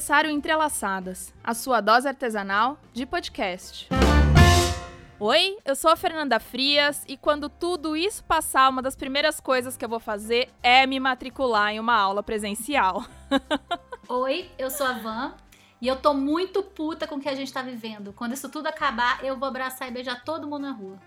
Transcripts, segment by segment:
começar o Entrelaçadas, a sua dose artesanal de podcast. Oi, eu sou a Fernanda Frias e quando tudo isso passar, uma das primeiras coisas que eu vou fazer é me matricular em uma aula presencial. Oi, eu sou a Van e eu tô muito puta com o que a gente tá vivendo. Quando isso tudo acabar, eu vou abraçar e beijar todo mundo na rua.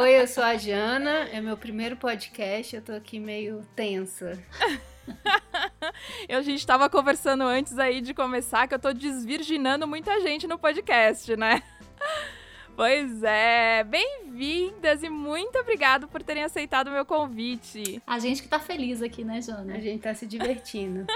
Oi, eu sou a Jana, é meu primeiro podcast, eu tô aqui meio tensa. eu, a gente tava conversando antes aí de começar que eu tô desvirginando muita gente no podcast, né? Pois é, bem-vindas e muito obrigado por terem aceitado o meu convite. A gente que tá feliz aqui, né, Jana? A gente tá se divertindo.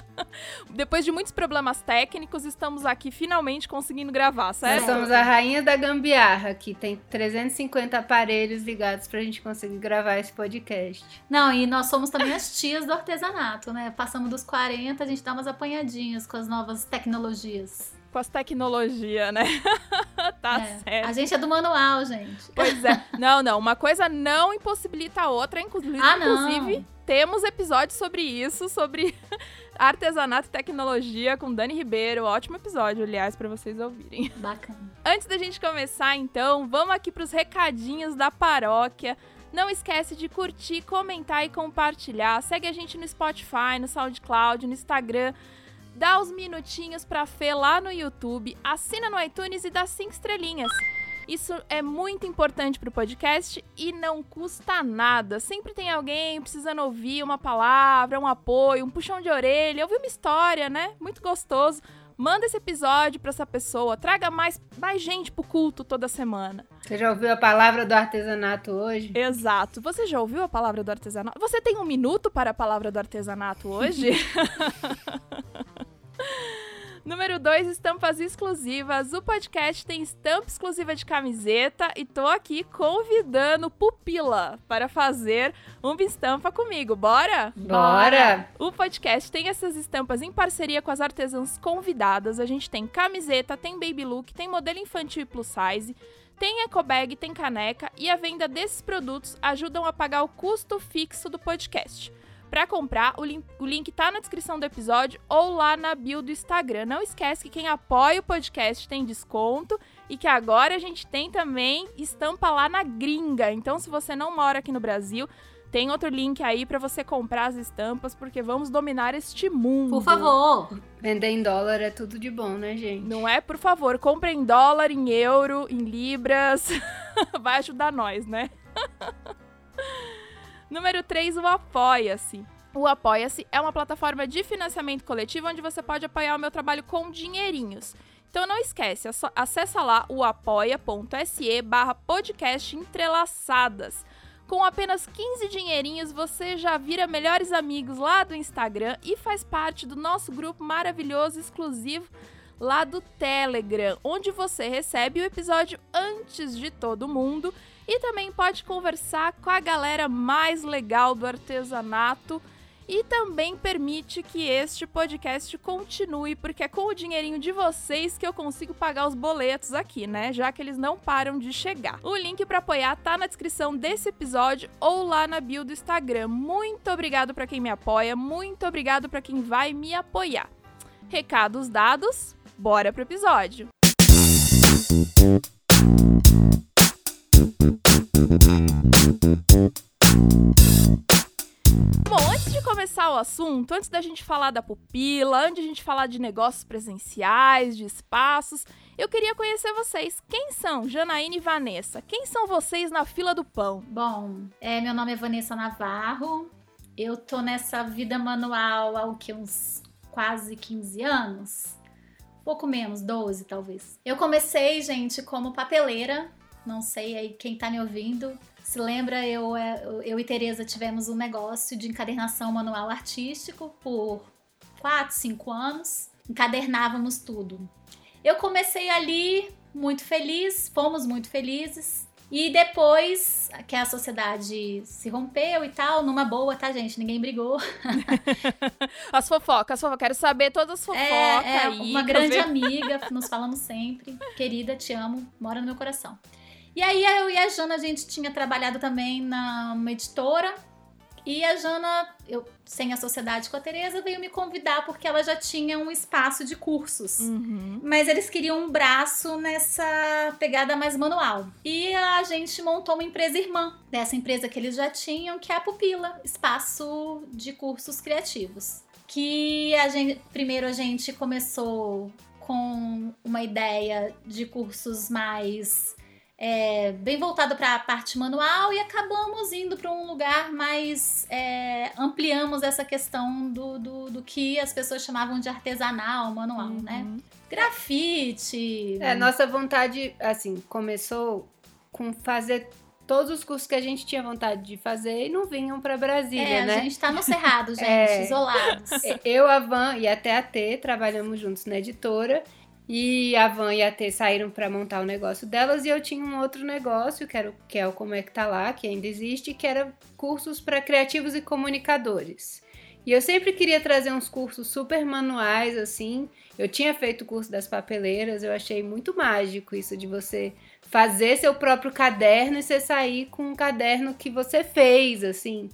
Depois de muitos problemas técnicos, estamos aqui finalmente conseguindo gravar, certo? Nós somos a rainha da gambiarra, que tem 350 aparelhos ligados pra gente conseguir gravar esse podcast. Não, e nós somos também as tias do artesanato, né? Passamos dos 40, a gente dá umas apanhadinhas com as novas tecnologias com as tecnologias, né? tá é. certo. A gente é do manual, gente. Pois é. Não, não. Uma coisa não impossibilita a outra. Inclusive, ah, inclusive temos episódios sobre isso, sobre artesanato e tecnologia com Dani Ribeiro. Ótimo episódio, aliás, para vocês ouvirem. Bacana. Antes da gente começar, então, vamos aqui para os recadinhos da paróquia. Não esquece de curtir, comentar e compartilhar. Segue a gente no Spotify, no SoundCloud, no Instagram dá os minutinhos pra Fê lá no YouTube, assina no iTunes e dá cinco estrelinhas. Isso é muito importante pro podcast e não custa nada. Sempre tem alguém precisando ouvir uma palavra, um apoio, um puxão de orelha, ouvir uma história, né? Muito gostoso. Manda esse episódio para essa pessoa, traga mais, mais gente pro culto toda semana. Você já ouviu a palavra do artesanato hoje? Exato. Você já ouviu a palavra do artesanato? Você tem um minuto para a palavra do artesanato hoje? Número 2, estampas exclusivas. O podcast tem estampa exclusiva de camiseta e tô aqui convidando Pupila para fazer uma estampa comigo. Bora? Bora! O podcast tem essas estampas em parceria com as artesãs convidadas. A gente tem camiseta, tem baby look, tem modelo infantil e plus size. Tem ecobag, tem caneca e a venda desses produtos ajudam a pagar o custo fixo do podcast. Para comprar, o link, o link tá na descrição do episódio ou lá na bio do Instagram. Não esquece que quem apoia o podcast tem desconto e que agora a gente tem também estampa lá na gringa. Então, se você não mora aqui no Brasil, tem outro link aí para você comprar as estampas, porque vamos dominar este mundo. Por favor. Vender em dólar é tudo de bom, né, gente? Não é, por favor, compre em dólar, em euro, em libras. Vai ajudar nós, né? Número 3, o Apoia-se. O Apoia-se é uma plataforma de financiamento coletivo onde você pode apoiar o meu trabalho com dinheirinhos. Então não esquece, acessa lá o apoia.se barra podcast entrelaçadas. Com apenas 15 dinheirinhos, você já vira melhores amigos lá do Instagram e faz parte do nosso grupo maravilhoso exclusivo lá do Telegram, onde você recebe o episódio antes de todo mundo e também pode conversar com a galera mais legal do artesanato e também permite que este podcast continue, porque é com o dinheirinho de vocês que eu consigo pagar os boletos aqui, né? Já que eles não param de chegar. O link para apoiar tá na descrição desse episódio ou lá na bio do Instagram. Muito obrigado para quem me apoia, muito obrigado para quem vai me apoiar. Recados dados, bora pro episódio. Bom, antes de começar o assunto, antes da gente falar da pupila, antes de gente falar de negócios presenciais, de espaços, eu queria conhecer vocês. Quem são Janaína e Vanessa? Quem são vocês na fila do pão? Bom, é, meu nome é Vanessa Navarro. Eu tô nessa vida manual há que, uns quase 15 anos? Pouco menos, 12 talvez. Eu comecei, gente, como papeleira não sei aí quem tá me ouvindo. Se lembra, eu, é, eu e Tereza tivemos um negócio de encadernação manual artístico por 4, 5 anos. Encadernávamos tudo. Eu comecei ali muito feliz, fomos muito felizes. E depois que a sociedade se rompeu e tal, numa boa, tá, gente? Ninguém brigou. as fofocas, as fofocas. Quero saber todas as fofocas. É, é aí, uma grande amiga, nos falamos sempre. Querida, te amo, mora no meu coração. E aí eu e a Jana, a gente tinha trabalhado também numa editora E a Jana, eu sem a sociedade com a Tereza, veio me convidar porque ela já tinha um espaço de cursos. Uhum. Mas eles queriam um braço nessa pegada mais manual. E a gente montou uma empresa irmã dessa empresa que eles já tinham, que é a Pupila, espaço de cursos criativos. Que a gente, primeiro a gente começou com uma ideia de cursos mais é, bem voltado para a parte manual e acabamos indo para um lugar mais. É, ampliamos essa questão do, do, do, que as pessoas chamavam de artesanal manual, Uhum. né? Grafite. É, nossa vontade, assim, começou com fazer todos os cursos que a gente tinha vontade de fazer e não vinham pra Brasília, É, né? a gente tá no cerrado, gente, É. isolados. Eu, a Van e até a T trabalhamos juntos na editora. E a Van e a T saíram para montar o negócio delas e eu tinha um outro negócio, que, era, o- que é o Como é que tá lá, que ainda existe, que era cursos para criativos e comunicadores. E eu sempre queria trazer uns cursos super manuais, assim. Eu tinha feito o curso das papeleiras, eu achei muito mágico isso de você fazer seu próprio caderno e você sair com um caderno que você fez, assim.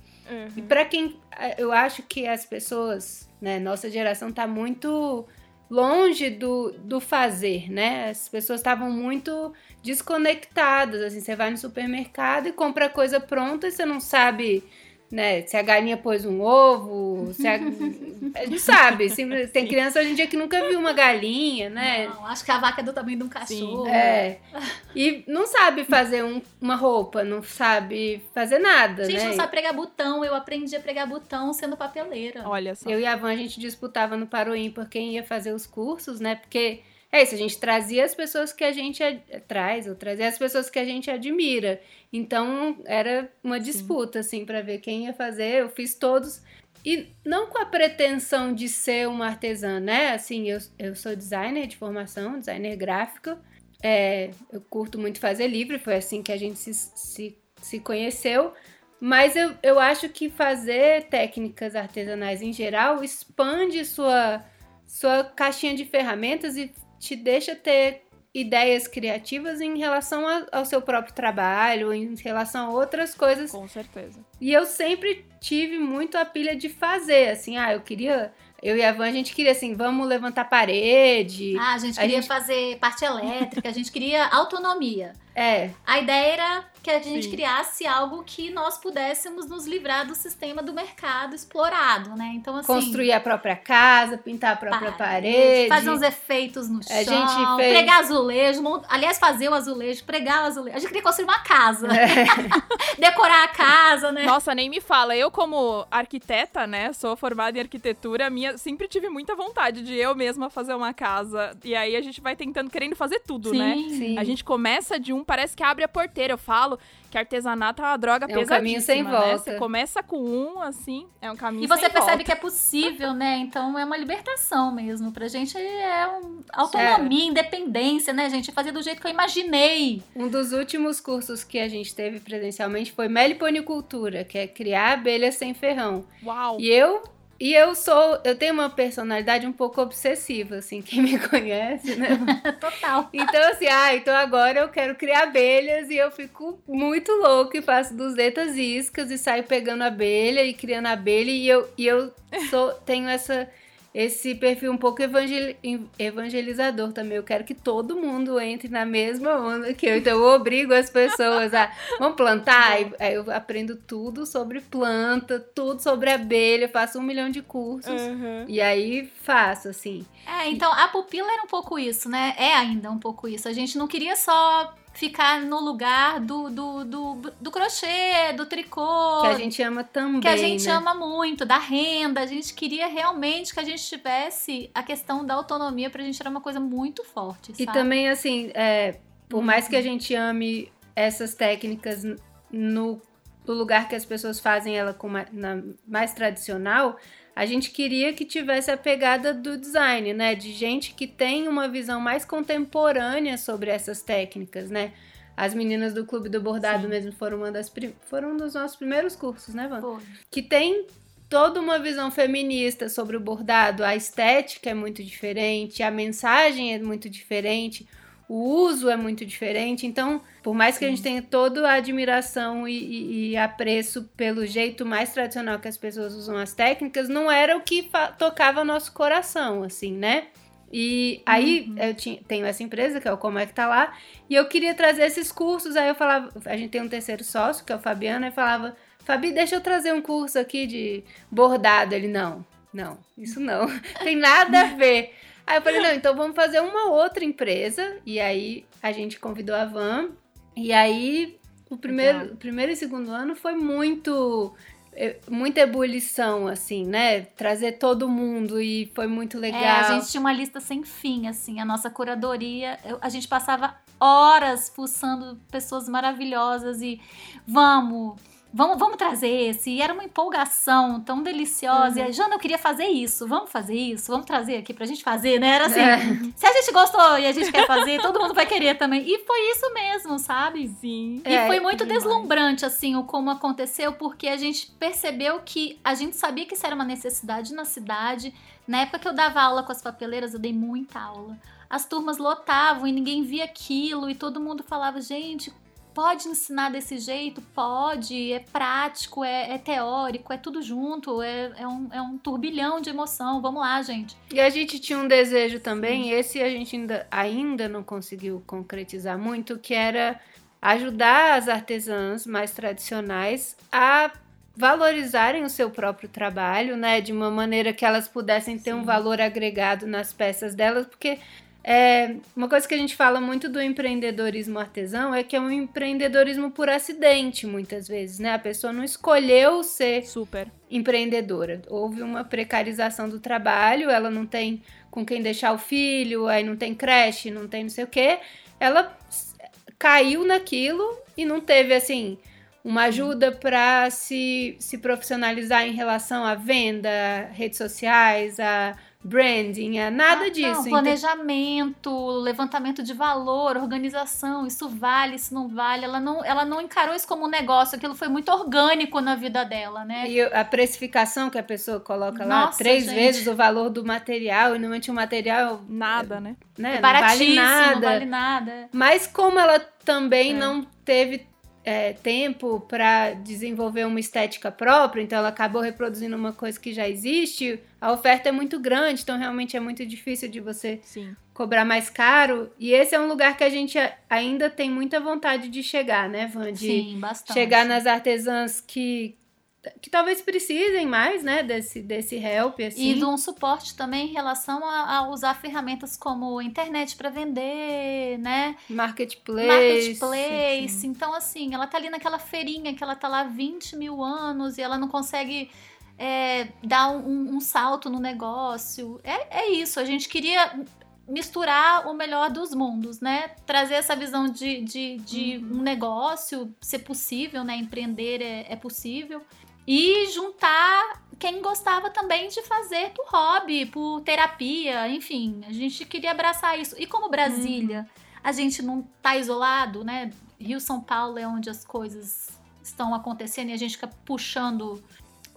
E Uhum. pra quem. Eu acho que as pessoas, né, nossa geração tá muito longe do, do fazer, né? As pessoas estavam muito desconectadas. Assim, você vai no supermercado e compra coisa pronta e você não sabe. Né, se a galinha pôs um ovo, se a... a gente sabe. se- Tem criança hoje em dia que nunca viu uma galinha, né? Não, acho que a vaca é do tamanho de um cachorro. É. E não sabe fazer um- uma roupa, não sabe fazer nada, A gente né? não sabe pregar botão, eu aprendi a pregar botão sendo papeleira. Olha só. Eu e a Van, a gente disputava no Paroim por quem ia fazer os cursos, né? Porque é isso, a gente trazia as pessoas que a gente ad- traz, ou trazia as pessoas que a gente admira. Então era uma disputa, assim, pra ver quem ia fazer. Eu fiz todos. E não com a pretensão de ser uma artesã, né? Assim, eu, eu sou designer de formação, designer gráfico. É, eu curto muito fazer livro, foi assim que a gente se, se, se conheceu. Mas eu, eu acho que fazer técnicas artesanais em geral expande sua, sua caixinha de ferramentas e te deixa ter ideias criativas em relação a- ao seu próprio trabalho, em relação a outras coisas Com certeza. e eu sempre tive muito a pilha de fazer, assim, ah, eu queria. Eu e a Van, a gente queria assim, vamos levantar parede. Ah, a gente A queria gente- fazer parte elétrica, a gente queria autonomia. É, A ideia era que a gente Sim. criasse algo que nós pudéssemos nos livrar do sistema do mercado explorado, né? Então, assim. construir a própria casa, pintar a própria parede, parede. Fazer uns efeitos no chão. A gente fez- Pregar azulejo. mont- Aliás, fazer o azulejo, pregar o azulejo. A gente queria construir uma casa. Decorar a casa, né? Nossa, nem me fala. Eu, como arquiteta, né, sou formada em arquitetura, minha sempre tive muita vontade de eu mesma fazer uma casa. E aí a gente vai tentando, querendo fazer tudo, né? Sim. A gente começa de um, parece que abre a porteira. Eu falo que artesanato é uma droga É um pesadíssima, caminho sem né? volta. Você começa com um, assim, é um caminho E você percebe volta. que é possível, né? Então é uma libertação mesmo. Pra gente é um autonomia, independência, né, gente? Fazer do jeito que eu imaginei. Um dos últimos cursos que a gente teve presencialmente foi meliponicultura, que é criar abelhas sem ferrão. Uau! E eu e eu sou, eu tenho uma personalidade um pouco obsessiva, assim, quem me conhece, né? Total. Então, assim, ah, então agora eu quero criar abelhas e eu fico muito louca e faço 200 iscas e saio pegando abelha e criando abelha e eu, e eu sou, tenho essa, esse perfil um pouco evangel- evangelizador também. Eu quero que todo mundo entre na mesma onda que eu. Então eu obrigo as pessoas a, vamos plantar? Aí, eu aprendo tudo sobre planta, tudo sobre abelha, faço um milhão de cursos. Uhum. E aí faço, assim. É, então a pupila era um pouco isso, né? É ainda um pouco isso. A gente não queria só ficar no lugar do, do, do, do crochê, do tricô. Que a gente ama também. que a gente né? ama muito, da renda. A gente queria realmente que a gente tivesse a questão da autonomia pra gente era uma coisa muito forte, E sabe? também, assim, é, por mais Uhum. que a gente ame essas técnicas no, no lugar que as pessoas fazem ela com na- mais tradicional, a gente queria que tivesse a pegada do design, né? De gente que tem uma visão mais contemporânea sobre essas técnicas, né? As meninas do Clube do Bordado Sim. mesmo foram uma das foram um dos nossos primeiros cursos, né, Van? Pô, que tem toda uma visão feminista sobre o bordado, a estética é muito diferente, a mensagem é muito diferente, o uso é muito diferente. Então, por mais que a gente tenha toda a admiração e, e, e, apreço pelo jeito mais tradicional que as pessoas usam as técnicas, não era o que tocava nosso coração, assim, né? E aí uhum. eu tinha, tenho essa empresa, que é o Como é que tá lá, e eu queria trazer esses cursos, aí eu falava, a gente tem um terceiro sócio, que é o Fabiano, e falava, Fabi, deixa eu trazer um curso aqui de bordado. Ele, não, não, isso não, tem nada a ver. Aí eu falei, não, então vamos fazer uma outra empresa. E aí a gente convidou a Van. E aí o primeiro, o primeiro e segundo ano foi muito é, muita ebulição, assim, né? Trazer todo mundo e foi muito legal. É, a gente tinha uma lista sem fim, assim, a nossa curadoria. a gente passava horas fuçando pessoas maravilhosas e vamos Vamos, vamos trazer esse. E era uma empolgação tão deliciosa. Uhum. E a Jana, eu queria fazer isso. Vamos fazer isso? Vamos trazer aqui pra gente fazer, né? Era assim, é. se a gente gostou e a gente quer fazer, todo mundo vai querer também. E foi isso mesmo, sabe? Sim. E é, foi muito deslumbrante, assim, o como aconteceu, porque a gente percebeu que a gente sabia que isso era uma necessidade na cidade. Na época que eu dava aula com as papeleiras, eu dei muita aula as turmas lotavam e ninguém via aquilo e todo mundo falava, gente, Pode ensinar desse jeito? Pode, é prático, é, é teórico, é tudo junto, é, é, um, é um turbilhão de emoção. Vamos lá, gente. E a gente tinha um desejo também, Sim. esse a gente ainda, ainda não conseguiu concretizar muito, que era ajudar as artesãs mais tradicionais a valorizarem o seu próprio trabalho, né, de uma maneira que elas pudessem ter Sim. um valor agregado nas peças delas, porque é, uma coisa que a gente fala muito do empreendedorismo artesão é que é um empreendedorismo por acidente, muitas vezes, né? A pessoa não escolheu ser Super. empreendedora. Houve uma precarização do trabalho, ela não tem com quem deixar o filho, aí não tem creche, não tem não sei o quê. Ela caiu naquilo e não teve, assim, uma ajuda para se, se profissionalizar em relação à venda, redes sociais, a branding, é nada ah, disso. Não, planejamento, então... levantamento de valor, organização, isso vale, isso não vale. Ela não, ela não encarou isso como um negócio, aquilo foi muito orgânico na vida dela, né? E a precificação que a pessoa coloca lá, Nossa, três gente. vezes o valor do material, e normalmente o material. Nada, né? né? É baratíssimo, não vale nada. Não vale nada. Mas como ela também é. não teve é, tempo para desenvolver uma estética própria, então ela acabou reproduzindo uma coisa que já existe, a oferta é muito grande, então realmente é muito difícil de você Sim. cobrar mais caro. E esse é um lugar que a gente ainda tem muita vontade de chegar, né, Van? De Sim, bastante. chegar nas artesãs que que talvez precisem mais, né, desse, desse help, assim. E de um suporte também em relação a, a usar ferramentas como internet para vender, né? Marketplace. Marketplace. Sim. Então, assim, ela tá ali naquela feirinha que ela tá lá há 20 mil anos e ela não consegue é, dar um, um, salto no negócio. É, é isso, a gente queria misturar o melhor dos mundos, né? Trazer essa visão de, de, de uhum. um negócio ser possível, né? Empreender é, é possível e juntar quem gostava também de fazer por hobby, por terapia, enfim, a gente queria abraçar isso. E como Brasília, uhum. a gente não tá isolado, né? Rio São Paulo é onde as coisas estão acontecendo e a gente fica puxando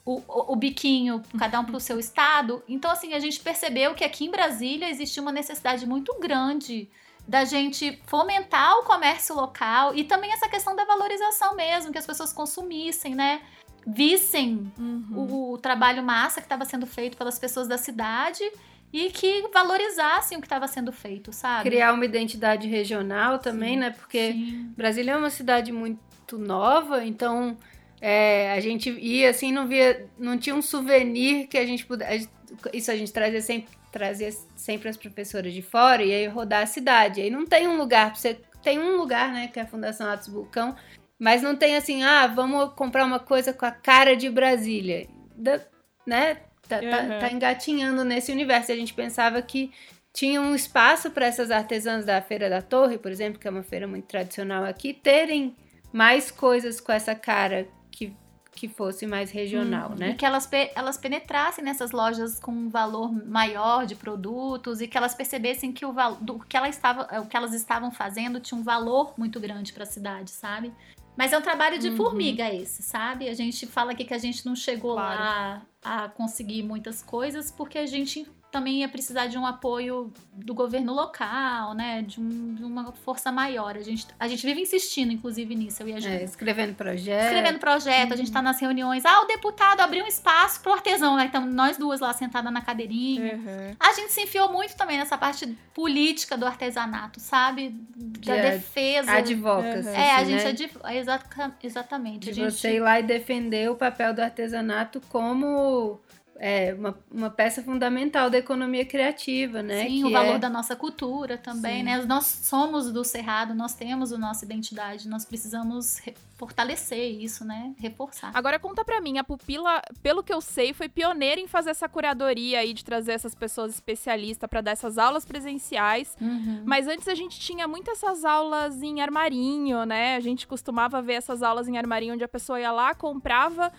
o, o, o biquinho, cada um para o seu estado. Então, assim, a gente percebeu que aqui em Brasília existia uma necessidade muito grande da gente fomentar o comércio local e também essa questão da valorização mesmo, que as pessoas consumissem, né? Vissem uhum. o, o, trabalho massa que estava sendo feito pelas pessoas da cidade e que valorizassem o que estava sendo feito, sabe? Criar uma identidade regional também, sim, né? Porque sim. Brasília é uma cidade muito nova, então é, a gente ia assim, não via, não tinha um souvenir que a gente pudesse. Isso a gente trazia sempre, trazia sempre as professoras de fora e aí rodar a cidade. Aí não tem um lugar, você tem um lugar, né, que é a Fundação Atos Vulcão, mas não tem assim, ah, vamos comprar uma coisa com a cara de Brasília. Da, né? Tá, uhum. tá, tá, engatinhando nesse universo. A gente pensava que tinha um espaço para essas artesãs da Feira da Torre, por exemplo, que é uma feira muito tradicional aqui, terem mais coisas com essa cara que, que fosse mais regional, hum, né? E que elas, elas penetrassem nessas lojas com um valor maior de produtos e que elas percebessem que o, do, que, ela estava, o que elas estavam fazendo tinha um valor muito grande para a cidade, sabe? Mas é um trabalho de uhum. formiga esse, sabe? A gente fala aqui que a gente não chegou claro. lá a conseguir muitas coisas porque a gente também ia precisar de um apoio do governo local, né? De, um, de uma força maior. A gente, a gente vive insistindo, inclusive, nisso, eu e a Júlia. É, escrevendo projeto. Escrevendo projeto, a gente tá nas reuniões. Ah, o deputado abriu um espaço pro artesão. Aí estamos nós duas lá sentadas na cadeirinha. Uhum. A gente se enfiou muito também nessa parte política do artesanato, sabe? Da De defesa. Advocacy. É, a assim, gente né? é é exaca- exatamente. De a gente, você ir lá e defender o papel do artesanato como é, uma, uma peça fundamental da economia criativa, né? Sim, que o valor é- da nossa cultura também, Sim. né? Nós somos do Cerrado, nós temos a nossa identidade, nós precisamos re- fortalecer isso, né? Reforçar. Agora conta pra mim, a Pupila, pelo que eu sei, foi pioneira em fazer essa curadoria aí de trazer essas pessoas especialistas pra dar essas aulas presenciais. Uhum. Mas antes a gente tinha muito essas aulas em armarinho, né? A gente costumava ver essas aulas em armarinho onde a pessoa ia lá, comprava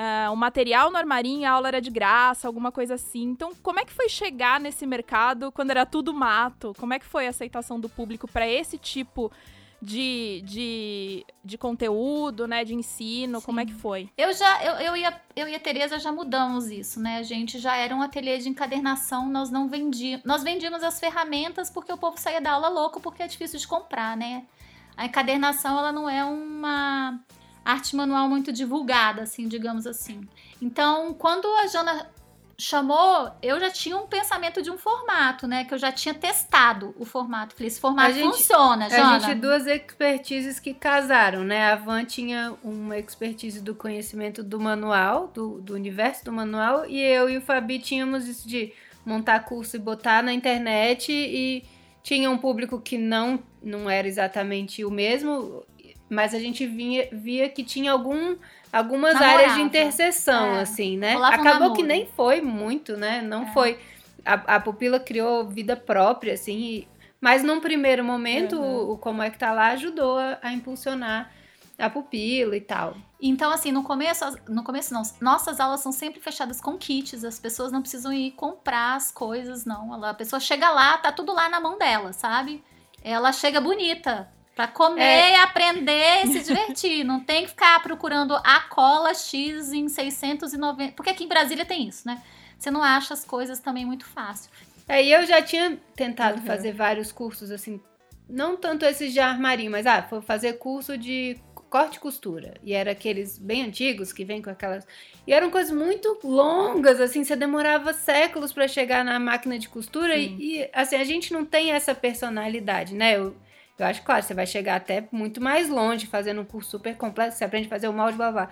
ah, um material no armarinho, a aula era de graça, alguma coisa assim. Então, como é que foi chegar nesse mercado quando era tudo mato? Como é que foi a aceitação do público pra esse tipo de, de, de conteúdo, né? De ensino? Como é que foi? Eu já, eu, eu, ia, eu e a Tereza já mudamos isso, né? A gente já era um ateliê de encadernação, nós não vendíamos. Nós vendíamos as ferramentas porque o povo saía da aula louco porque é difícil de comprar, né? A encadernação, ela não é uma arte manual muito divulgada, assim, digamos assim. Então, quando a Jana chamou, eu já tinha um pensamento de um formato, né? Que eu já tinha testado o formato. Falei, esse formato A gente- funciona, Jana. A gente duas expertises que casaram, né? A Van tinha uma expertise do conhecimento do manual, do, do universo do manual, e eu e o Fabi tínhamos isso de montar curso e botar na internet e tinha um público que não, não era exatamente o mesmo, mas a gente vinha, via que tinha algum, algumas Namorava. áreas de interseção, É. assim, né? Rolava um Acabou que nem foi muito, né? Não É. foi. A, a pupila criou vida própria, assim, e- mas num primeiro momento, Uhum. o, o Como é que tá lá ajudou a, a impulsionar a pupila e tal. Então, assim, no começo, no começo não, nossas aulas são sempre fechadas com kits, as pessoas não precisam ir comprar as coisas, não. Ela- a pessoa chega lá, tá tudo lá na mão dela, sabe? Ela chega bonita. Pra comer, aprender e se divertir. Não tem que ficar procurando a cola X em 690. Porque aqui em Brasília tem isso, né? Você não acha as coisas também muito fácil. Aí eu já tinha tentado Uhum. fazer vários cursos, assim, não tanto esses de armarinho, mas ah, foi fazer curso de corte e costura. E era aqueles bem antigos que vem com aquelas. E eram coisas muito longas, assim, você demorava séculos pra chegar na máquina de costura. E, e, assim, a gente não tem essa personalidade, né? Eu, eu acho, claro, você vai chegar até muito mais longe fazendo um curso super completo, você aprende a fazer o molde, blá blá.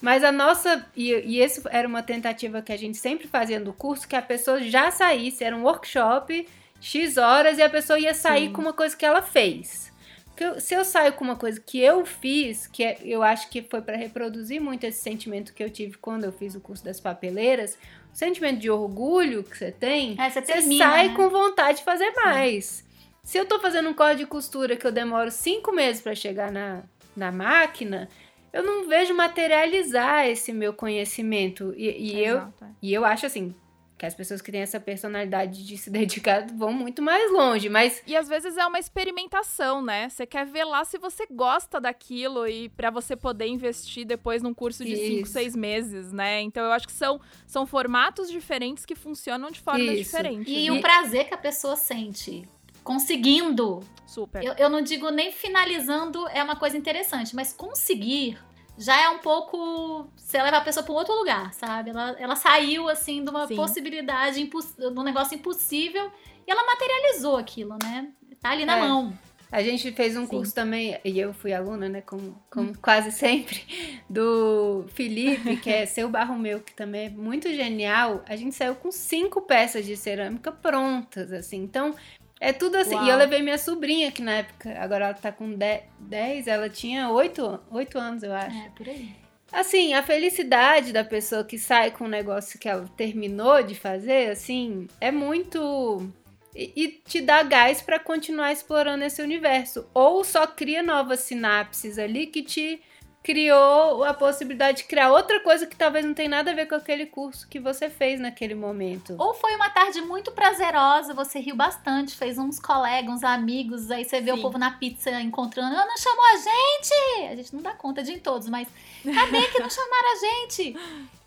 Mas a nossa, e, e isso era uma tentativa que a gente sempre fazia no curso, que a pessoa já saísse, era um workshop, X horas, e a pessoa ia sair Sim. com uma coisa que ela fez. Porque se eu saio com uma coisa que eu fiz, que é- eu acho que foi para reproduzir muito esse sentimento que eu tive quando eu fiz o curso das papeleiras, o sentimento de orgulho que você tem, É, você termina, sai né? com vontade de fazer mais. Se eu tô fazendo um corte de costura que eu demoro cinco meses para chegar na, na máquina, eu não vejo materializar esse meu conhecimento. E, e eu, é. e eu acho assim, que as pessoas que têm essa personalidade de se dedicar vão muito mais longe, mas E às vezes é uma experimentação, né? Você quer ver lá se você gosta daquilo e pra você poder investir depois num curso de cinco, Isso. seis meses, né? Então eu acho que são, são formatos diferentes que funcionam de formas Isso. diferentes. E né? o prazer que a pessoa sente conseguindo Super. Eu, eu não digo nem finalizando é uma coisa interessante, mas conseguir já é um pouco. Você leva a pessoa para um outro lugar, sabe? Ela, ela saiu, assim, de uma Sim. possibilidade, de um negócio impossível e ela materializou aquilo, né? Tá ali na É. mão. A gente fez um Sim. curso também, e eu fui aluna, né, como, como quase sempre, do Felipe, que é Seu Barro Meu, que também é muito genial. A gente saiu com cinco peças de cerâmica prontas, assim. Então, é tudo assim. Uau. E eu levei minha sobrinha, que na época, agora ela tá com 10, ela tinha 8, oito anos, eu acho. É, por aí. Assim, a felicidade da pessoa que sai com um negócio que ela terminou de fazer, assim, é muito. E, e te dá gás pra continuar explorando esse universo. Ou só cria novas sinapses ali que te criou a possibilidade de criar outra coisa que talvez não tenha nada a ver com aquele curso que você fez naquele momento. Ou foi uma tarde muito prazerosa, você riu bastante, fez uns colegas, uns amigos, aí você vê Sim. o povo na pizza encontrando, ah, não chamou a gente! A gente não dá conta de em todos, mas cadê que não chamaram a gente?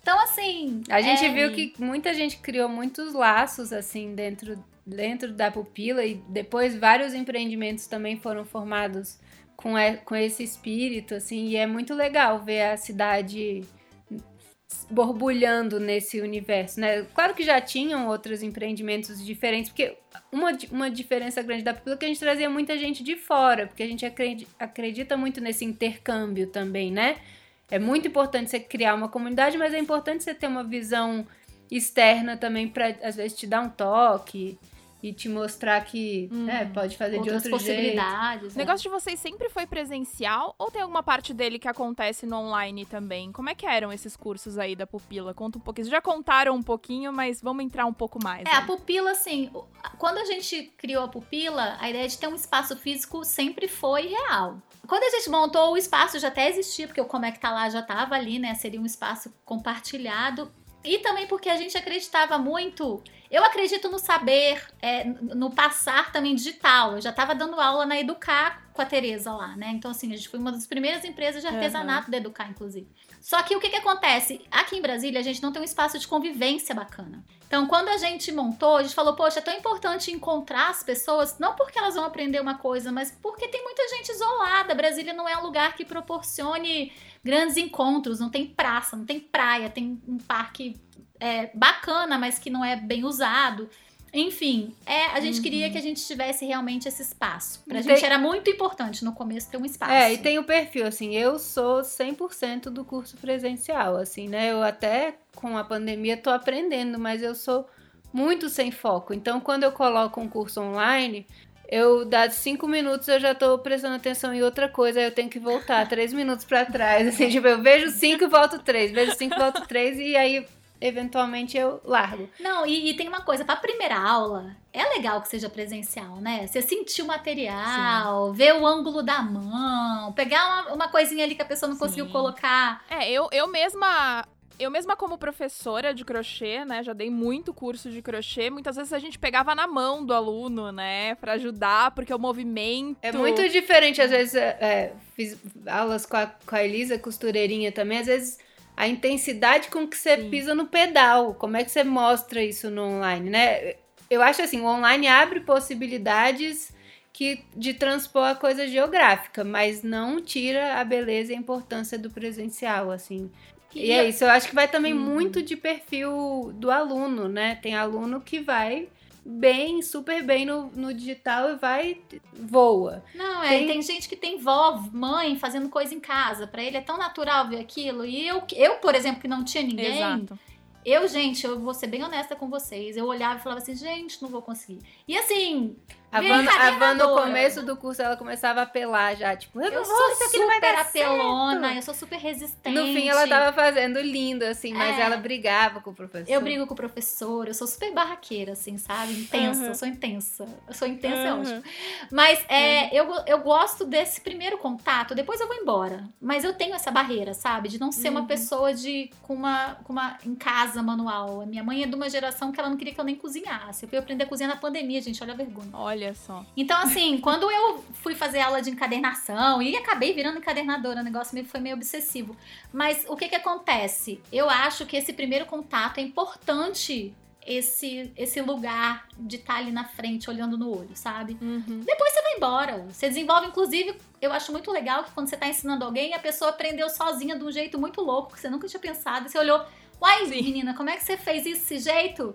Então, assim. A gente é... viu que muita gente criou muitos laços, assim, dentro, dentro da pupila, e depois vários empreendimentos também foram formados com, com esse espírito, assim, e é muito legal ver a cidade borbulhando nesse universo, né? Claro que já tinham outros empreendimentos diferentes, porque uma, uma diferença grande da Pupila é que a gente trazia muita gente de fora, porque a gente acredita muito nesse intercâmbio também, né? É muito importante você criar uma comunidade, mas é importante você ter uma visão externa também para às vezes te dar um toque e te mostrar que hum, é, pode fazer de outras possibilidades. Jeito. O negócio de vocês sempre foi presencial ou tem alguma parte dele que acontece no online também? Como é que eram esses cursos aí da pupila? Conta um pouquinho. Vocês já contaram um pouquinho, mas vamos entrar um pouco mais. É, né? a pupila, assim, quando a gente criou a pupila, a ideia de ter um espaço físico sempre foi real. Quando a gente montou o espaço já até existia, porque o Como é que tá lá já estava ali, né? Seria um espaço compartilhado. E também porque a gente acreditava muito. Eu acredito no saber, é, no passar também digital. Eu já estava dando aula na Educar com a Tereza lá, né? Então, assim, a gente foi uma das primeiras empresas de artesanato uhum. da Educar, inclusive. Só que o que, que acontece? Aqui em Brasília, a gente não tem um espaço de convivência bacana. Então, quando a gente montou, a gente falou, poxa, é tão importante encontrar as pessoas, não porque elas vão aprender uma coisa, mas porque tem muita gente isolada. Brasília não é um lugar que proporcione grandes encontros, não tem praça, não tem praia, tem um parque é, bacana, mas que não é bem usado. Enfim, é, a gente uhum. queria que a gente tivesse realmente esse espaço. Pra tem... gente era muito importante no começo ter um espaço. É, e tem o perfil, assim, eu sou 100% do curso presencial, assim, né? Eu até com a pandemia tô aprendendo, mas eu sou muito sem foco. Então, quando eu coloco um curso online, eu, dados cinco minutos, eu já tô prestando atenção em outra coisa, aí eu tenho que voltar três minutos para trás. Assim, tipo, eu vejo cinco e volto três, vejo cinco e volto três, e aí eventualmente eu largo. Não, e, e tem uma coisa, pra primeira aula, é legal que seja presencial, né? Você sentir o material, Sim. ver o ângulo da mão, pegar uma, uma coisinha ali que a pessoa não Sim. conseguiu colocar. É, eu, eu mesma eu mesma como professora de crochê, né, já dei muito curso de crochê, muitas vezes a gente pegava na mão do aluno, né, para ajudar, porque o movimento... É muito diferente, às vezes, é, é, fiz aulas com a, com a Elisa, costureirinha também, às vezes a intensidade com que você Sim. pisa no pedal. Como é que você mostra isso no online, né? Eu acho assim, o online abre possibilidades que de transpor a coisa geográfica, mas não tira a beleza e a importância do presencial, assim. E, e é isso, eu acho que vai também uhum. muito de perfil do aluno, né? Tem aluno que vai bem, super bem no, no digital e vai, voa. Não, é, tem... tem gente que tem vó, mãe fazendo coisa em casa. para ele é tão natural ver aquilo. E eu, eu por exemplo, que não tinha ninguém. Exato. Eu, gente, eu vou ser bem honesta com vocês. Eu olhava e falava assim, gente, não vou conseguir. E assim, a Van, a Van, no começo do curso, ela começava a apelar já, tipo, eu, eu sou super apelona, certo. eu sou super resistente. No fim, ela tava fazendo lindo, assim, mas é. ela brigava com o professor. Eu brigo com o professor, eu sou super barraqueira, assim, sabe? Intensa, uhum. eu sou intensa. Eu sou intensa, uhum. é ótimo. Mas é, uhum. eu, eu gosto desse primeiro contato, depois eu vou embora. Mas eu tenho essa barreira, sabe? De não ser uma uhum. pessoa de com uma, com uma em casa manual. A minha mãe é de uma geração que ela não queria que eu nem cozinhasse. Eu fui aprender a cozinhar na pandemia, gente, olha a vergonha. Olha. Olha só. Então, assim, quando eu fui fazer aula de encadernação e acabei virando encadernadora, o negócio foi meio obsessivo. Mas o que que acontece? Eu acho que esse primeiro contato é importante esse esse lugar de estar tá ali na frente olhando no olho, sabe? Uhum. Depois você vai embora. Você desenvolve, inclusive, eu acho muito legal que quando você está ensinando alguém, a pessoa aprendeu sozinha de um jeito muito louco que você nunca tinha pensado. E você olhou, uai, Sim. menina, como é que você fez isso desse jeito?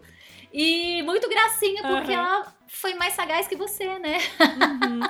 E muito gracinha, porque uhum. ela foi mais sagaz que você, né?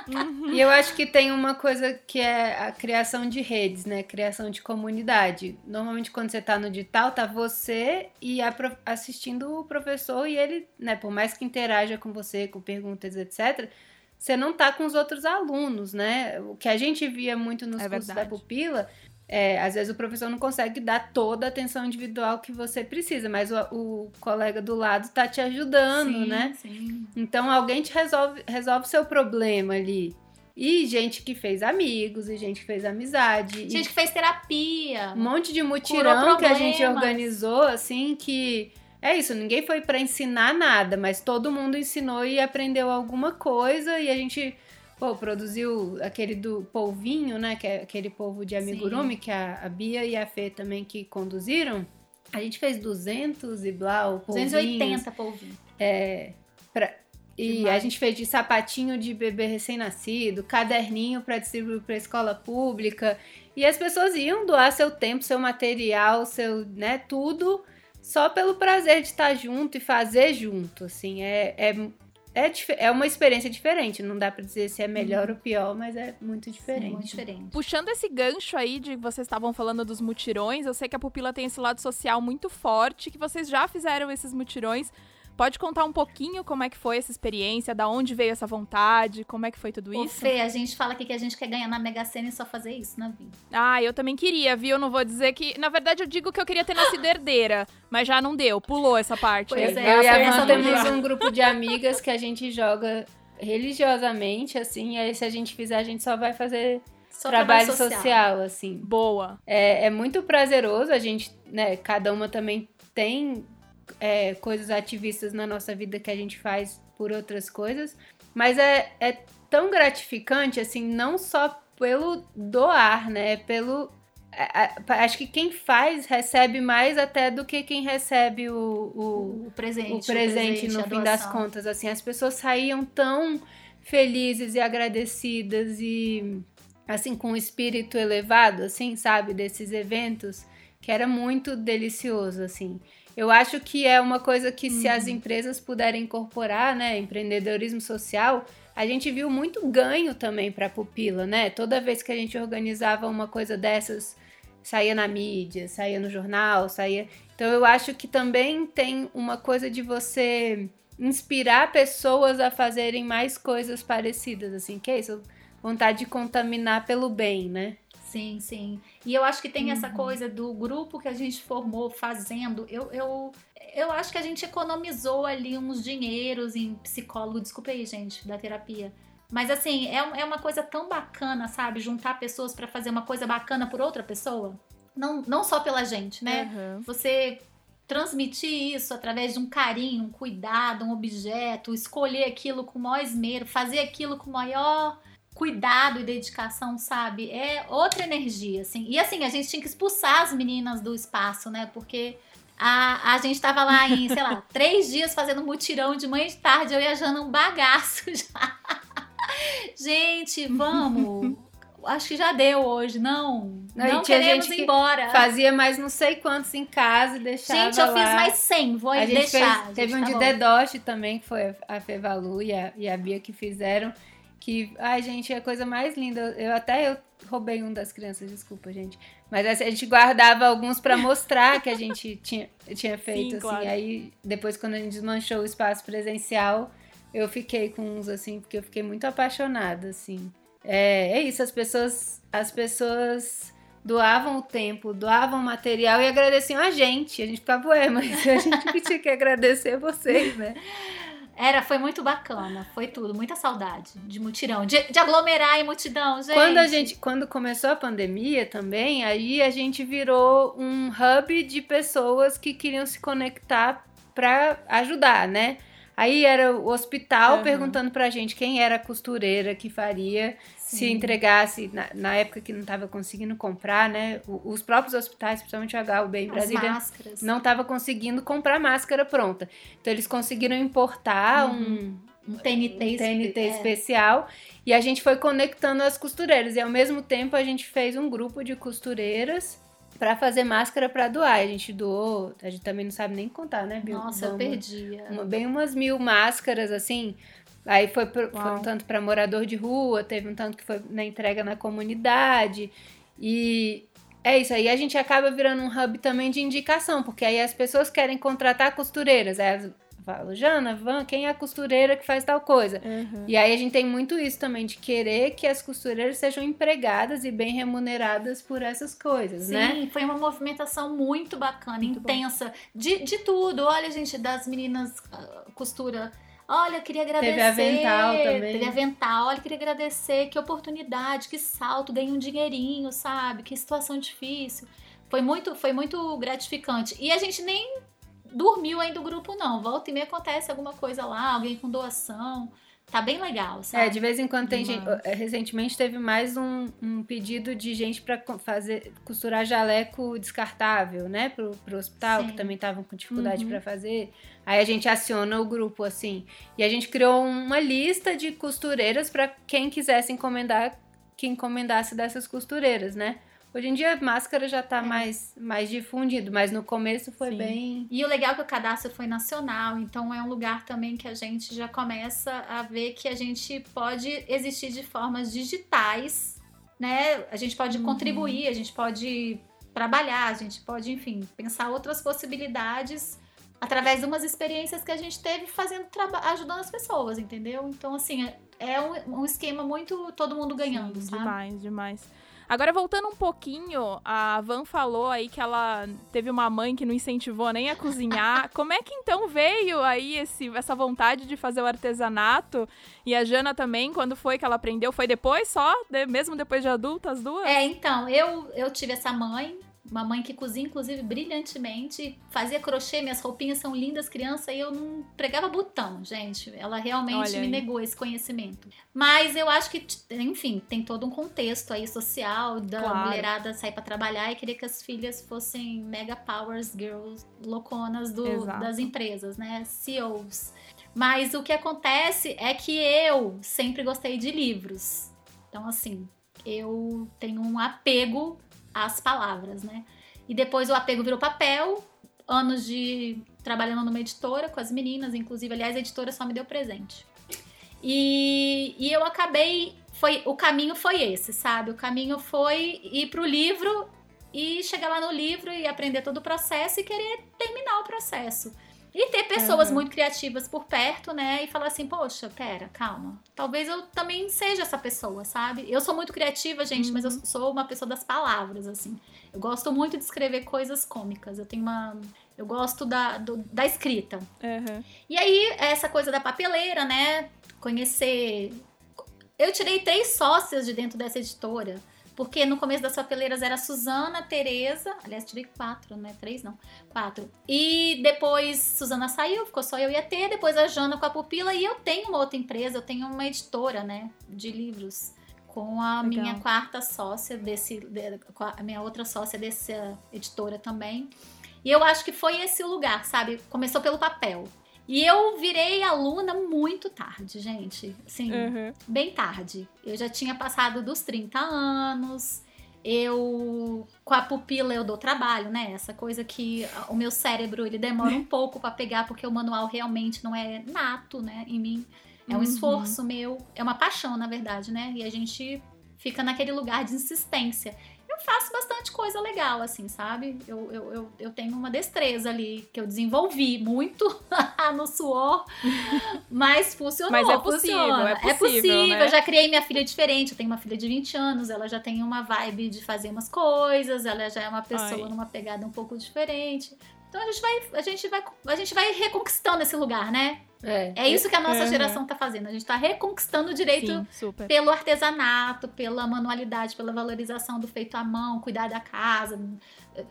Uhum, uhum. E eu acho que tem uma coisa que é a criação de redes, né? Criação de comunidade. Normalmente, quando você tá no digital, tá você e assistindo o professor e ele, né, por mais que interaja com você, com perguntas, etc., você não tá com os outros alunos, né? O que a gente via muito nos é cursos verdade. da pupila é, às vezes o professor não consegue dar toda a atenção individual que você precisa, mas o, o colega do lado está te ajudando, sim, né? Sim. Então alguém te resolve resolve seu problema ali. E gente que fez amigos, e gente que fez amizade. Gente que fez terapia. Um monte de mutirão que a gente organizou, assim, que. É isso, ninguém foi para ensinar nada, mas todo mundo ensinou e aprendeu alguma coisa e a gente Pô, produziu aquele do polvinho, né? Que é aquele polvo de amigurumi, Sim. que a, a Bia e a Fê também que conduziram. A gente fez 200 e blau, 280 polvinhos. É, pra, e Demais. a gente fez de sapatinho de bebê recém-nascido, caderninho para distribuir para escola pública. E as pessoas iam doar seu tempo, seu material, seu, né, tudo, só pelo prazer de estar junto e fazer junto, assim. É, é, é, é uma experiência diferente. Não dá para dizer se é melhor ou pior, mas é muito diferente. Muito diferente. Puxando esse gancho aí de que vocês estavam falando dos mutirões, eu sei que a pupila tem esse lado social muito forte, que vocês já fizeram esses mutirões. Pode contar um pouquinho como é que foi essa experiência, da onde veio essa vontade, como é que foi tudo Ô, isso? Fê, a gente fala aqui que a gente quer ganhar na Mega Sena e só fazer isso na vida. Ah, eu também queria, viu? Eu não vou dizer que. Na verdade, eu digo que eu queria ter nascido herdeira, mas já não deu, pulou essa parte. Pois aí. é, eu e a não temos um grupo de amigas que a gente joga religiosamente, assim, e aí se a gente fizer, a gente só vai fazer Só trabalho, social. assim. Boa. É, é muito prazeroso, a gente, né, cada uma também tem é, coisas ativistas na nossa vida que a gente faz por outras coisas, mas é, é tão gratificante, assim, não só pelo doar, né, pelo... a- a- Acho que quem faz recebe mais até do que quem recebe o, o, O presente. o presente no a fim das contas, assim, as pessoas saíam tão felizes e agradecidas e assim com um espírito elevado, assim, sabe, desses eventos, que era muito delicioso, assim. Eu acho que é uma coisa que se as empresas puderem incorporar, né, empreendedorismo social, a gente viu muito ganho também para a pupila, né? Toda vez que a gente organizava uma coisa dessas, saía na mídia, saía no jornal, saía então eu acho que também tem uma coisa de você inspirar pessoas a fazerem mais coisas parecidas, assim, que é isso, vontade de contaminar pelo bem, né? Sim, sim. E eu acho que tem Uhum. essa coisa do grupo que a gente formou fazendo. Eu, eu, eu acho que a gente economizou ali uns dinheiros em psicólogo. Desculpa aí, gente, da terapia. Mas assim, é, é uma coisa tão bacana, sabe? Juntar pessoas pra fazer uma coisa bacana por outra pessoa. Não, não só pela gente, né? Aham. Você transmitir isso através de um carinho, um cuidado, um objeto, escolher aquilo com o maior esmero, fazer aquilo com o maior cuidado e dedicação, sabe? É outra energia, assim. E assim, a gente tinha que expulsar as meninas do espaço, né? Porque a, a gente tava lá em, sei lá, três dias fazendo mutirão de manhã e de tarde, eu e a Jana um bagaço já. gente, vamos. Acho que já deu hoje, não. Não, Não queremos gente ir embora. Fazia mais não sei quantos em casa e deixava Gente, eu lá. fiz mais 100, vou a deixar. fez, teve um tá de. Dedoche também, que foi a Fevalu e a, e a Bia que fizeram. Que, ai, gente, é a coisa mais linda. Eu até eu roubei um das crianças, desculpa, gente. Mas assim, a gente guardava alguns pra mostrar que a gente tinha, tinha feito, Sim, assim. claro. Aí, depois, quando a gente desmanchou o espaço presencial, eu fiquei com uns, assim, porque eu fiquei muito apaixonada, assim. É, é isso, as pessoas, as pessoas doavam o tempo, doavam o material e agradeciam a gente. A gente ficava, ué, mas a gente que tinha que agradecer vocês, né? Era, foi muito bacana, foi tudo, muita saudade de mutirão, de, de aglomerar em multidão, gente. Quando a gente, quando começou a pandemia também, aí a gente virou um hub de pessoas que queriam se conectar para ajudar, né? Aí era o hospital Aham. perguntando pra gente quem era a costureira que faria se Sim. entregasse, na, na época que não estava conseguindo comprar, né? Os próprios hospitais, principalmente o HUB em As Brasília, máscaras. não estava conseguindo comprar máscara pronta. Então eles conseguiram importar um, Um TNT, um TNT é. especial e a gente foi conectando as costureiras e ao mesmo tempo a gente fez um grupo de costureiras para fazer máscara para doar. A gente doou, a gente também não sabe nem contar, né, Bill? Nossa, eu Uma- perdi. uma- bem umas mil máscaras assim. Aí foi, pro- foi um tanto para morador de rua, teve um tanto que foi na entrega na comunidade. E é isso aí, a gente acaba virando um hub também de indicação, porque aí as pessoas querem contratar costureiras. Aí elas falam, Jana, Van, quem é a costureira que faz tal coisa? Aham. E aí a gente tem muito isso também, de querer que as costureiras sejam empregadas e bem remuneradas por essas coisas, Sim, né? foi uma movimentação muito bacana, Muito bom. intensa, de, de tudo. Olha, gente, das meninas ah, costura. Olha, queria agradecer. Teve avental também. Teve avental. Olha, queria agradecer. Que oportunidade, que salto, ganhei um dinheirinho, sabe? Que situação difícil. Foi muito, foi muito gratificante. E a gente nem dormiu ainda o grupo, não. Volta e meia acontece alguma coisa lá, alguém com doação. Tá bem legal, sabe? É, de vez em quando tem gente. eh, Recentemente teve mais um, um pedido de gente pra co- fazer costurar jaleco descartável, né? Pro, pro hospital, Sim. que também estavam com dificuldade Uhum. pra fazer. Aí a gente aciona o grupo, assim. E a gente criou uma lista de costureiras pra quem quisesse encomendar, que encomendasse dessas costureiras, né? Hoje em dia a máscara já tá mais, mais difundido, mas no começo foi Sim. bem. E o legal é que o cadastro foi nacional, então é um lugar também que a gente já começa a ver que a gente pode existir de formas digitais, né? A gente pode Uhum. contribuir, a gente pode trabalhar, a gente pode, enfim, pensar outras possibilidades através de umas experiências que a gente teve fazendo ajudando as pessoas, entendeu? Então, assim, é- é um, um esquema muito todo mundo ganhando, Sim, sabe? Demais, demais. Agora, voltando um pouquinho, a Van falou aí que ela teve uma mãe que não incentivou nem a cozinhar. Como é que então veio aí esse, essa vontade de fazer o artesanato? E a Jana também, quando foi que ela aprendeu? Foi depois só? De- mesmo depois de adulta, as duas? É, então, eu, eu tive essa mãe, uma mãe que cozinha, inclusive, brilhantemente, fazia crochê, minhas roupinhas são lindas, criança, e eu não pregava botão, gente. Ela realmente Olha me aí. negou esse conhecimento. Mas eu acho que, enfim, tem todo um contexto aí social da Claro. mulherada sair pra trabalhar e queria que as filhas fossem mega powers girls, louconas do, das empresas, né? CEOs. Mas o que acontece é que eu sempre gostei de livros. Então, assim, eu tenho um apego às palavras, né? E depois o apego virou papel, anos de trabalhando numa editora com as meninas, inclusive, aliás, a editora só me deu presente. E, e eu acabei, foi o caminho foi esse, sabe? O caminho foi ir pro livro e chegar lá no livro e aprender todo o processo e querer terminar o processo. E ter pessoas Uhum. muito criativas por perto, né? E falar assim, poxa, pera, calma. Talvez eu também seja essa pessoa, sabe? Eu sou muito criativa, gente, mas eu sou uma pessoa das palavras, assim. Eu gosto muito de escrever coisas cômicas. Eu tenho uma. Eu gosto da, do- da escrita. Aham. E aí, essa coisa da papeleira, né? Conhecer. Eu tirei três sócias de dentro dessa editora. Porque no começo das papeleiras era a Suzana, Tereza. Aliás, tirei quatro, né? Três não. Quatro. E depois Suzana saiu, ficou só eu e a T. Depois a Jana com a pupila. E eu tenho uma outra empresa, eu tenho uma editora, né? De livros. Com a Legal. minha quarta sócia desse. de- com a minha outra sócia dessa editora também. E eu acho que foi esse o lugar, sabe? Começou pelo papel. E eu virei aluna muito tarde, gente. Assim, Uhum. bem tarde. Eu já tinha passado dos 30 anos. Eu com a pupila eu dou trabalho, né? Essa coisa que o meu cérebro ele demora um pouco pra pegar porque o manual realmente não é nato, né, em mim. É um Uhum. esforço meu, é uma paixão, na verdade, né? E a gente fica naquele lugar de insistência. Eu faço bastante coisa legal, assim, sabe? Eu, eu, eu, eu tenho uma destreza ali que eu desenvolvi muito no suor, mas funcionou. Mas é possível, funciona. é É possível, possível. né? Eu já criei minha filha diferente. Eu tenho uma filha de 20 anos, ela já tem uma vibe de fazer umas coisas, ela já é uma pessoa Ai. numa pegada um pouco diferente. Então a gente vai, a gente vai, a gente vai reconquistando esse lugar, né? É, É isso que a nossa Uhum. geração tá fazendo. A gente tá reconquistando o direito Sim, pelo artesanato, pela manualidade, pela valorização do feito à mão, cuidar da casa.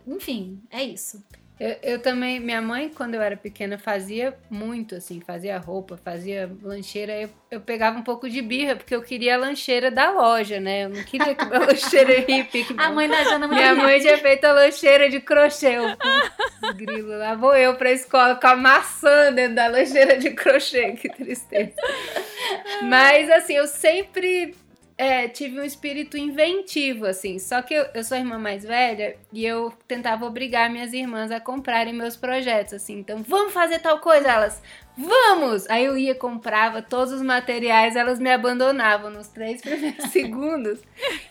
Enfim, é isso. Eu, eu também, minha mãe, quando eu era pequena, fazia muito, assim, fazia roupa, fazia lancheira. Eu, eu pegava um pouco de birra, porque eu queria a lancheira da loja, né? Eu não queria que a lancheira hippie. Que A mãe da Jana Minha mãe tinha feito a lancheira de crochê. Eu, grilo, lá vou eu pra escola com a maçã dentro da lancheira de crochê. Que tristeza. Mas, assim, eu sempre é, tive um espírito inventivo, assim. Só que eu, eu sou a irmã mais velha e eu tentava obrigar minhas irmãs a comprarem meus projetos, assim. Então, vamos fazer tal coisa? Elas, vamos! Aí eu ia, comprava todos os materiais, elas me abandonavam nos três primeiros segundos.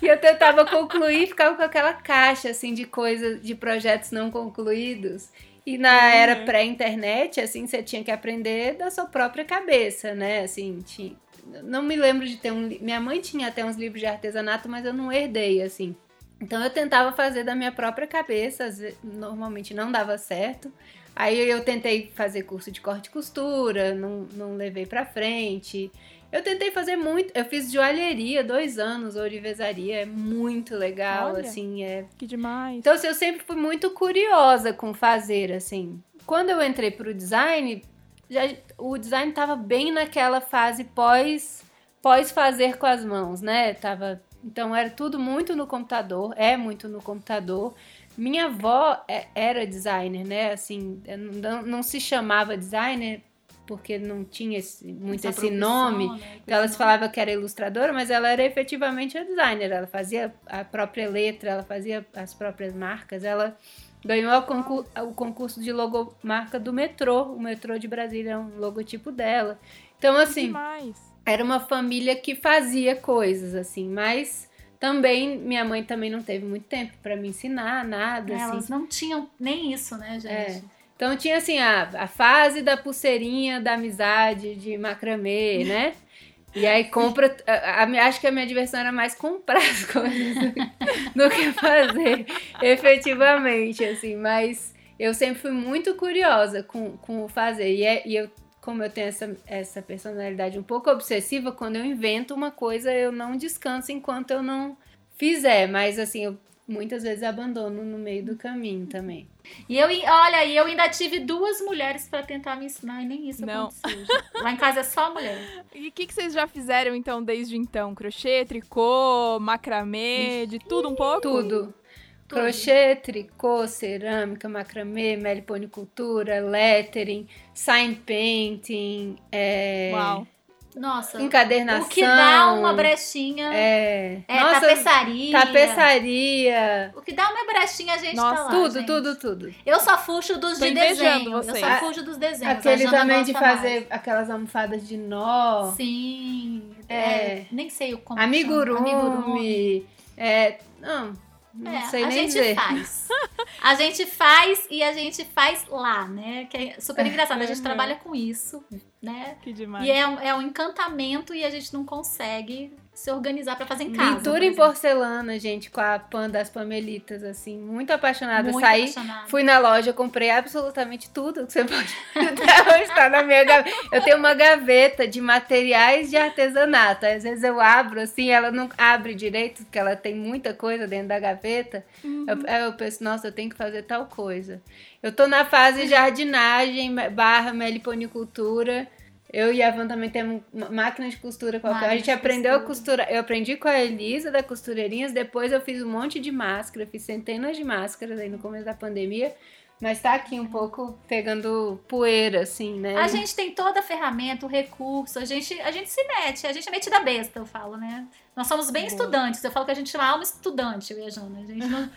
E eu tentava concluir e ficava com aquela caixa, assim, de coisas, de projetos não concluídos. E na era pré-internet, assim, você tinha que aprender da sua própria cabeça, né? Assim, tinha... Não me lembro de ter um... Minha mãe tinha até uns livros de artesanato, mas eu não herdei, assim. Então eu tentava fazer da minha própria cabeça, normalmente não dava certo. Aí eu tentei fazer curso de corte e costura, não, não levei pra frente. Eu tentei fazer muito, eu fiz joalheria dois anos, ourivesaria, é muito legal, Olha. assim, é Que demais. então, assim, eu sempre fui muito curiosa com fazer, assim. Quando eu entrei pro design, já, o design tava bem naquela fase pós pós fazer com as mãos, né? Tava, então era tudo muito no computador, é muito no computador. Minha avó é, era designer, né? Assim, não, não se chamava designer porque não tinha esse, muito Essa esse nome. Né? Então ela se falava que era ilustradora, mas ela era efetivamente a designer. Ela fazia a própria letra, ela fazia as próprias marcas. Ela ganhou o, concurso, o concurso de logomarca do metrô. O metrô de Brasília é um logotipo dela. Então, assim, era uma família que fazia coisas, assim, mas também minha mãe também não teve muito tempo para me ensinar nada. É, assim. Elas não tinham nem isso, né, gente? É. Então tinha assim a, a fase da pulseirinha da amizade de macramê, né? E aí compra. A, a, acho que a minha diversão era mais comprar as coisas do que fazer, efetivamente, assim. Mas eu sempre fui muito curiosa com, com o fazer. E, é, e eu, como eu tenho essa, essa personalidade um pouco obsessiva, quando eu invento uma coisa, eu não descanso enquanto eu não fizer. Mas assim, eu muitas vezes abandono no meio do caminho também. E eu, olha, e eu ainda tive duas mulheres para tentar me ensinar e nem isso Não. aconteceu. Lá em casa é só mulher. E o que, que vocês já fizeram então desde então? Crochê, tricô, macramê, de tudo um pouco? Tudo. Tudo. Crochê, tricô, cerâmica, macramê, meliponicultura, lettering, sign painting, é... Uau. Nossa. Encadernação. O que dá uma brechinha. É. é Nossa, tapeçaria. Tapeçaria. O que dá uma brechinha, a gente Nossa, tá lá. Tudo, gente. tudo, tudo. Eu só fuxo dos Tô de desenho. Vocês. Eu só fujo dos desenhos. Aquele também de fazer mais. aquelas almofadas de nó. Sim. É. é nem sei o como. Amigurumi. Amigurumi. É. Não. Não é, sei a nem gente dizer. faz. A gente faz e a gente faz lá, né? Que é super engraçado. A gente trabalha com isso, né? Que demais. E é, é um encantamento e a gente não consegue se organizar para fazer em casa. Pintura em porcelana, gente, com a pan das Pamelitas, assim, muito apaixonada. Muito Saí, apaixonada. fui na loja, comprei absolutamente tudo que você pode. Até hoje tá na minha gaveta. Eu tenho uma gaveta de materiais de artesanato. Às vezes eu abro, assim, ela não abre direito, porque ela tem muita coisa dentro da gaveta. Uhum. Eu, eu penso, nossa, eu tenho que fazer tal coisa. Eu tô na fase jardinagem barra meliponicultura eu e a Van também temos máquina de costura qualquer. a gente aprendeu costura. a costurar. Eu aprendi com a Elisa da Costureirinhas. Depois eu fiz um monte de máscara. Fiz centenas de máscaras aí no começo da pandemia. Mas tá aqui um pouco pegando poeira, assim, né? A gente tem toda a ferramenta, o recurso, a gente, a gente se mete, a gente é metida besta, eu falo, né? Nós somos bem Boa. estudantes, eu falo que a gente é uma alma estudante, eu e a Jana. A gente não.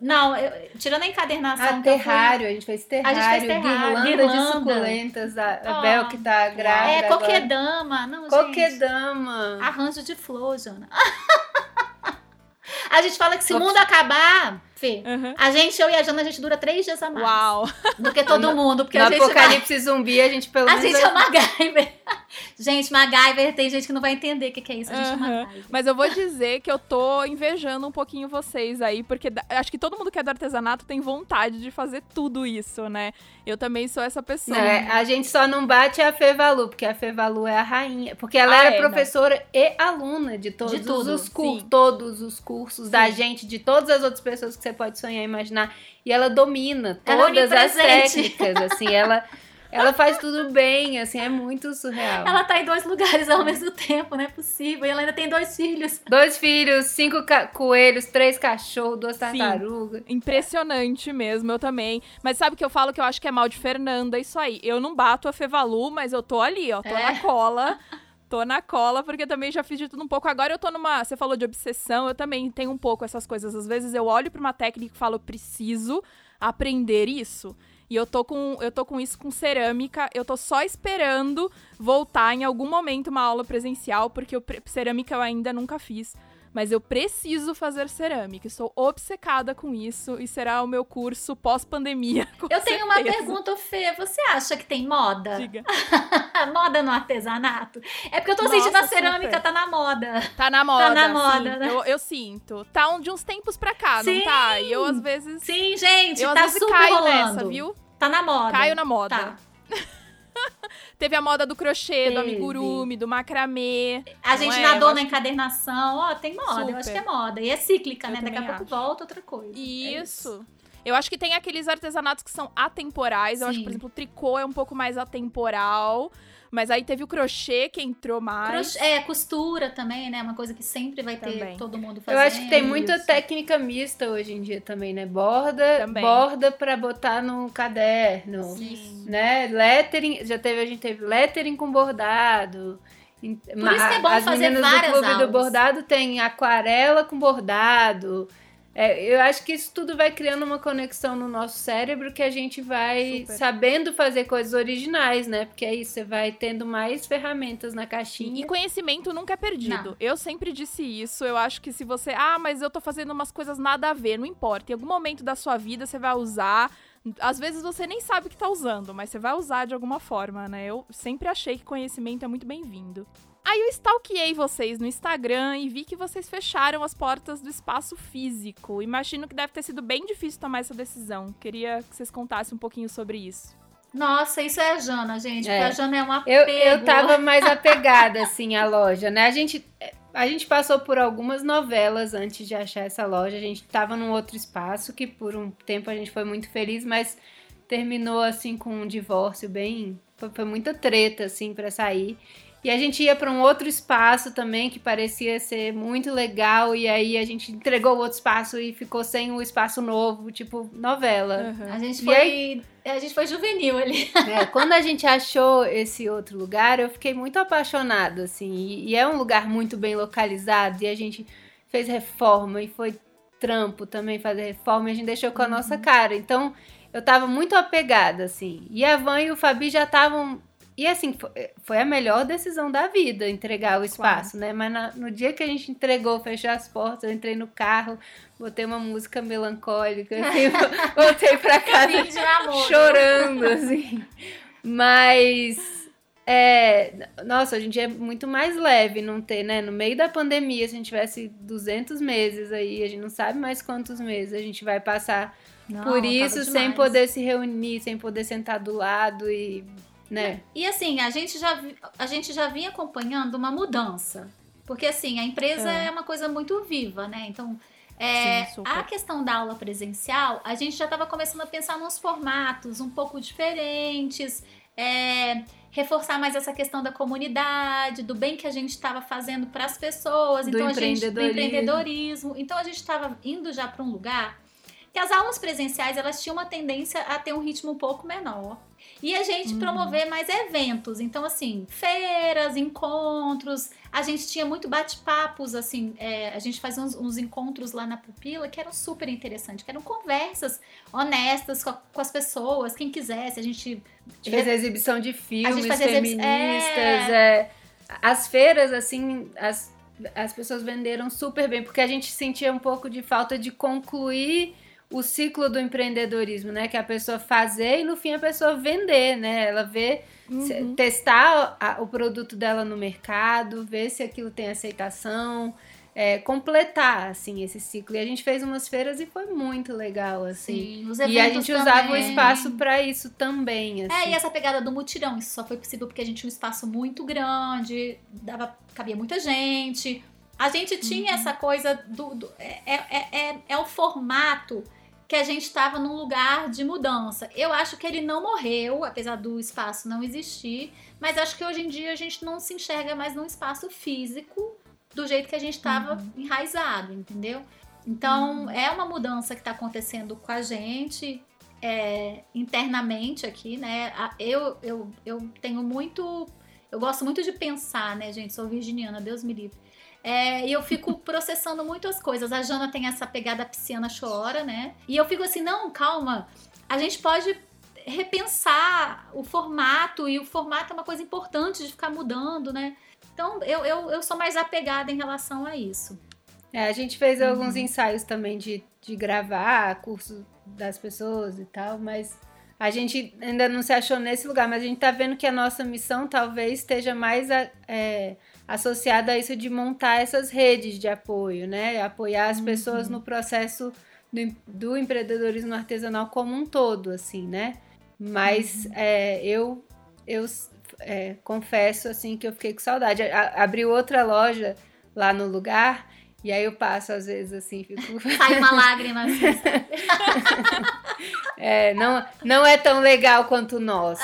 Não, eu, tirando a encadernação. Ah, terrário, fui... a gente fez terrário. A gente fez terrário. Guirlanda, guirlanda. de suculentas, a, a oh. Bel que tá grávida. É, coquedama. Não, coquedama. Gente. Arranjo de flor, Jana. a gente fala que se o mundo acabar, Uhum. a gente, eu e a Jana, a gente dura três dias a mais. Uau! Do que todo mundo. Porque no a gente apocalipse vai... zumbi, a gente pelo a menos... A gente é MacGyver. gente, MacGyver, tem gente que não vai entender o que, que é isso. A gente uhum. é MacGyver. Mas eu vou dizer que eu tô invejando um pouquinho vocês aí, porque acho que todo mundo que é do artesanato tem vontade de fazer tudo isso, né? Eu também sou essa pessoa. É, a gente só não bate a Fevalu, porque a Fevalu é a rainha. Porque ela ah, era é, professora não. e aluna de todos de tudo, os cursos, todos os cursos sim. da gente, de todas as outras pessoas que você pode sonhar e imaginar. E ela domina todas ela as técnicas, assim, ela ela faz tudo bem, assim, é muito surreal. Ela tá em dois lugares ao mesmo tempo, não é possível. E ela ainda tem dois filhos. Dois filhos, cinco coelhos, três cachorros, duas tartarugas. Impressionante mesmo, eu também. Mas sabe o que eu falo que eu acho que é mal de Fernanda? Isso aí. Eu não bato a Fevalu, mas eu tô ali, ó. Tô é. na cola. Tô na cola, porque também já fiz de tudo um pouco. Agora eu tô numa. Você falou de obsessão, eu também tenho um pouco essas coisas. Às vezes eu olho pra uma técnica e falo, preciso aprender isso. E eu tô com eu tô com isso com cerâmica. Eu tô só esperando voltar em algum momento uma aula presencial, porque eu, cerâmica eu ainda nunca fiz. Mas eu preciso fazer cerâmica. Estou obcecada com isso e será o meu curso pós-pandemia. Eu tenho certeza. uma pergunta, Fê. Você acha que tem moda? Diga. moda no artesanato? É porque eu tô Nossa, sentindo a cerâmica super. tá na moda. Tá na moda. Tá na moda, né? Eu, eu, sinto. Tá de uns tempos pra cá, sim. não tá? E eu às vezes. Sim, gente, eu, tá às vezes super caio rolando. nessa, viu? Tá na moda. Caio na moda. Tá. Teve a moda do crochê, Teve. do amigurumi, do macramê. A gente é? nadou na encadernação. Ó, oh, tem moda, Super. eu acho que é moda. E é cíclica, eu né? Daqui a pouco volta outra coisa. É isso. É isso. Eu acho que tem aqueles artesanatos que são atemporais. Eu acho que, por Sim. exemplo, o tricô é um pouco mais atemporal. Mas aí teve o crochê que entrou mais. Crochê- É, costura também, né? Uma coisa que sempre vai ter Também. todo mundo Eu fazendo. acho que tem muita Isso. técnica mista hoje em dia também, né? Borda, Também. borda para botar no caderno, Sim. né? Lettering, já teve a gente teve lettering com bordado. Por isso que é bom As fazer meninas do várias clube do aulas. bordado tem aquarela com bordado. É, eu acho que isso tudo vai criando uma conexão no nosso cérebro que a gente vai Super. sabendo fazer coisas originais, né? Porque isso, você vai tendo mais ferramentas na E caixinha. conhecimento nunca é perdido. Não. Eu sempre disse isso. Eu acho que se você. Ah, mas eu tô fazendo umas coisas nada a ver. Não importa. Em algum momento da sua vida você vai usar. Às vezes você nem sabe que tá usando, mas você vai usar de alguma forma, né? Eu sempre achei que conhecimento é muito bem-vindo. Aí eu stalkeei vocês no Instagram e vi que vocês fecharam as portas do espaço físico. Imagino que deve ter sido bem difícil tomar essa decisão. Queria que vocês contassem um pouquinho sobre isso. Nossa, isso é a Jana, gente. É. Porque a Jana é uma Eu, eu tava mais apegada, assim, à loja, né? A gente, a gente passou por algumas novelas antes de achar essa loja. A gente tava num outro espaço que por um tempo a gente foi muito feliz, mas terminou, assim, com um divórcio bem... Foi, foi muita treta, assim, pra sair. E a gente ia pra um outro espaço também que parecia ser muito legal. E aí a gente entregou o outro espaço e ficou sem o espaço novo, tipo novela. A gente E foi. aí- A gente foi juvenil ali. É, quando a gente achou esse outro lugar, eu fiquei muito apaixonada, assim. E, e é um lugar muito bem localizado. E a gente fez reforma e foi trampo também fazer reforma. E a gente deixou com a nossa cara. Então, eu tava muito apegada, assim. E a Van e o Fabi já estavam. E assim, foi, foi a melhor decisão da vida entregar o espaço, né? Mas na- no dia que a gente entregou, fechou as portas, eu entrei no carro, botei uma música melancólica, assim, voltei pra casa namoro. chorando, assim. Mas. É, nossa, hoje em dia é muito mais leve não ter, né? No meio da pandemia, se a gente tivesse 200 meses aí, a gente não sabe mais quantos meses a gente vai passar Não, por isso, sem poder se reunir, sem poder sentar do lado e, né? E assim, a gente já, a gente já vinha acompanhando uma mudança. Porque assim, a empresa É. é, uma coisa muito viva, né? Então, é, Sim, a questão da aula presencial, a gente já estava começando a pensar nos formatos um pouco diferentes, é, reforçar mais essa questão da comunidade, do bem que a gente estava fazendo para as pessoas, Do então a gente do empreendedorismo. Então a gente estava indo já para um lugar que as aulas presenciais elas tinham uma tendência a ter um ritmo um pouco menor. E a gente promover mais eventos. Então, assim, feiras, encontros. A gente tinha muito bate-papos, assim. é, a gente fazia uns, uns encontros lá na Pupila que eram super interessantes, que eram conversas honestas com, a- com as pessoas, quem quisesse. A gente. A gente fez a exibição de filmes feministas. é. As feiras, assim, as, as pessoas venderam super bem, porque a gente sentia um pouco de falta de concluir o ciclo do empreendedorismo, né? Que é a pessoa fazer e no fim a pessoa vender, né? Ela vê, Uhum. testar a- o produto dela no mercado, ver se aquilo tem aceitação, é, completar, assim, esse ciclo. E a gente fez umas feiras e foi muito legal, assim. os E a gente usava o também. espaço pra isso também, assim. É, e essa pegada do mutirão, isso só foi possível porque a gente tinha um espaço muito grande, dava, cabia muita gente. A gente tinha essa coisa do. do- é, é, é, é o formato que a gente estava num lugar de mudança. Eu acho que ele não morreu, apesar do espaço não existir, mas acho que hoje em dia a gente não se enxerga mais num espaço físico do jeito que a gente estava enraizado, entendeu? Então, é uma mudança que está acontecendo com a gente é, internamente aqui, né? Eu, eu, eu tenho muito. Eu gosto muito de pensar, né, gente? Sou virginiana, Deus me livre. É, e eu fico processando muitas coisas. A Jana tem essa pegada pisciana chora, né? E eu fico assim, não, calma. A gente pode repensar o formato, e o formato é uma coisa importante de ficar mudando, né? Então, eu, eu, eu sou mais apegada em relação a isso. É, a gente fez Uhum. alguns ensaios também de, de gravar curso das pessoas e tal, mas a gente ainda não se achou nesse lugar, mas a gente tá vendo que a nossa missão talvez esteja mais é, associada a isso de montar essas redes de apoio, né? Apoiar as pessoas Uhum. no processo do, do empreendedorismo artesanal como um todo, assim, né? Mas Uhum. é, eu, eu é, confesso assim que eu fiquei com saudade. A- abriu outra loja lá no lugar E aí eu passo, às vezes, assim, fico. Sai uma lágrima assim. é, não, não é tão legal quanto o nosso.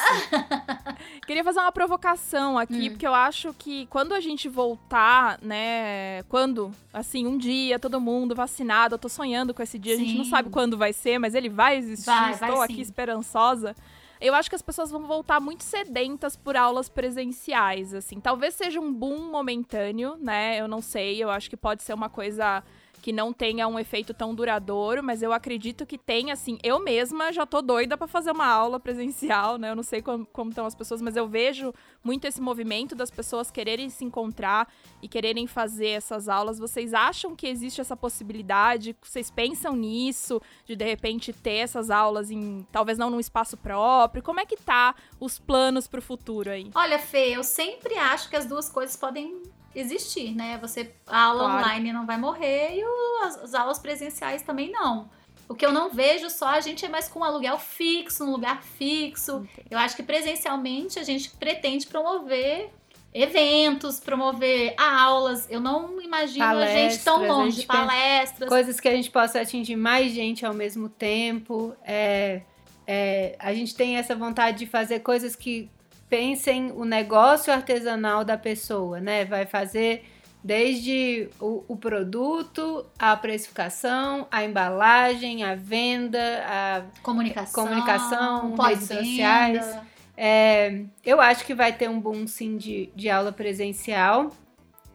Queria fazer uma provocação aqui, hum. porque eu acho que quando a gente voltar, né? Quando, assim, um dia, todo mundo vacinado, eu tô sonhando com esse dia, sim. a gente não sabe quando vai ser, mas ele vai existir, vai, estou vai, aqui sim. esperançosa. Eu acho que as pessoas vão voltar muito sedentas por aulas presenciais, assim. Talvez seja um boom momentâneo, né? Eu não sei, eu acho que pode ser uma coisa que não tenha um efeito tão duradouro, mas eu acredito que tem, assim, eu mesma já tô doida para fazer uma aula presencial, né? Eu não sei como, como estão as pessoas, mas eu vejo muito esse movimento das pessoas quererem se encontrar e quererem fazer essas aulas. Vocês acham que existe essa possibilidade? Vocês pensam nisso, de de repente ter essas aulas em, talvez não num espaço próprio? Como é que tá os planos para o futuro aí? Olha, Fê, eu sempre acho que as duas coisas podem existir, né? Você a aula claro. online não vai morrer e o, as, as, aulas presenciais também não. O que eu não vejo só a gente é mais com um aluguel fixo, um lugar fixo. Entendi. Eu acho que presencialmente a gente pretende promover eventos, promover aulas. Eu não imagino palestras, a gente tão longe, gente palestras. Coisas que a gente possa atingir mais gente ao mesmo tempo. É, é, a gente tem essa vontade de fazer coisas que pensem o negócio artesanal da pessoa, né? Vai fazer desde o, o, produto, a precificação, a embalagem, a venda, a comunicação, comunicação redes sociais. É, eu acho que vai ter um boom sim de, de aula presencial.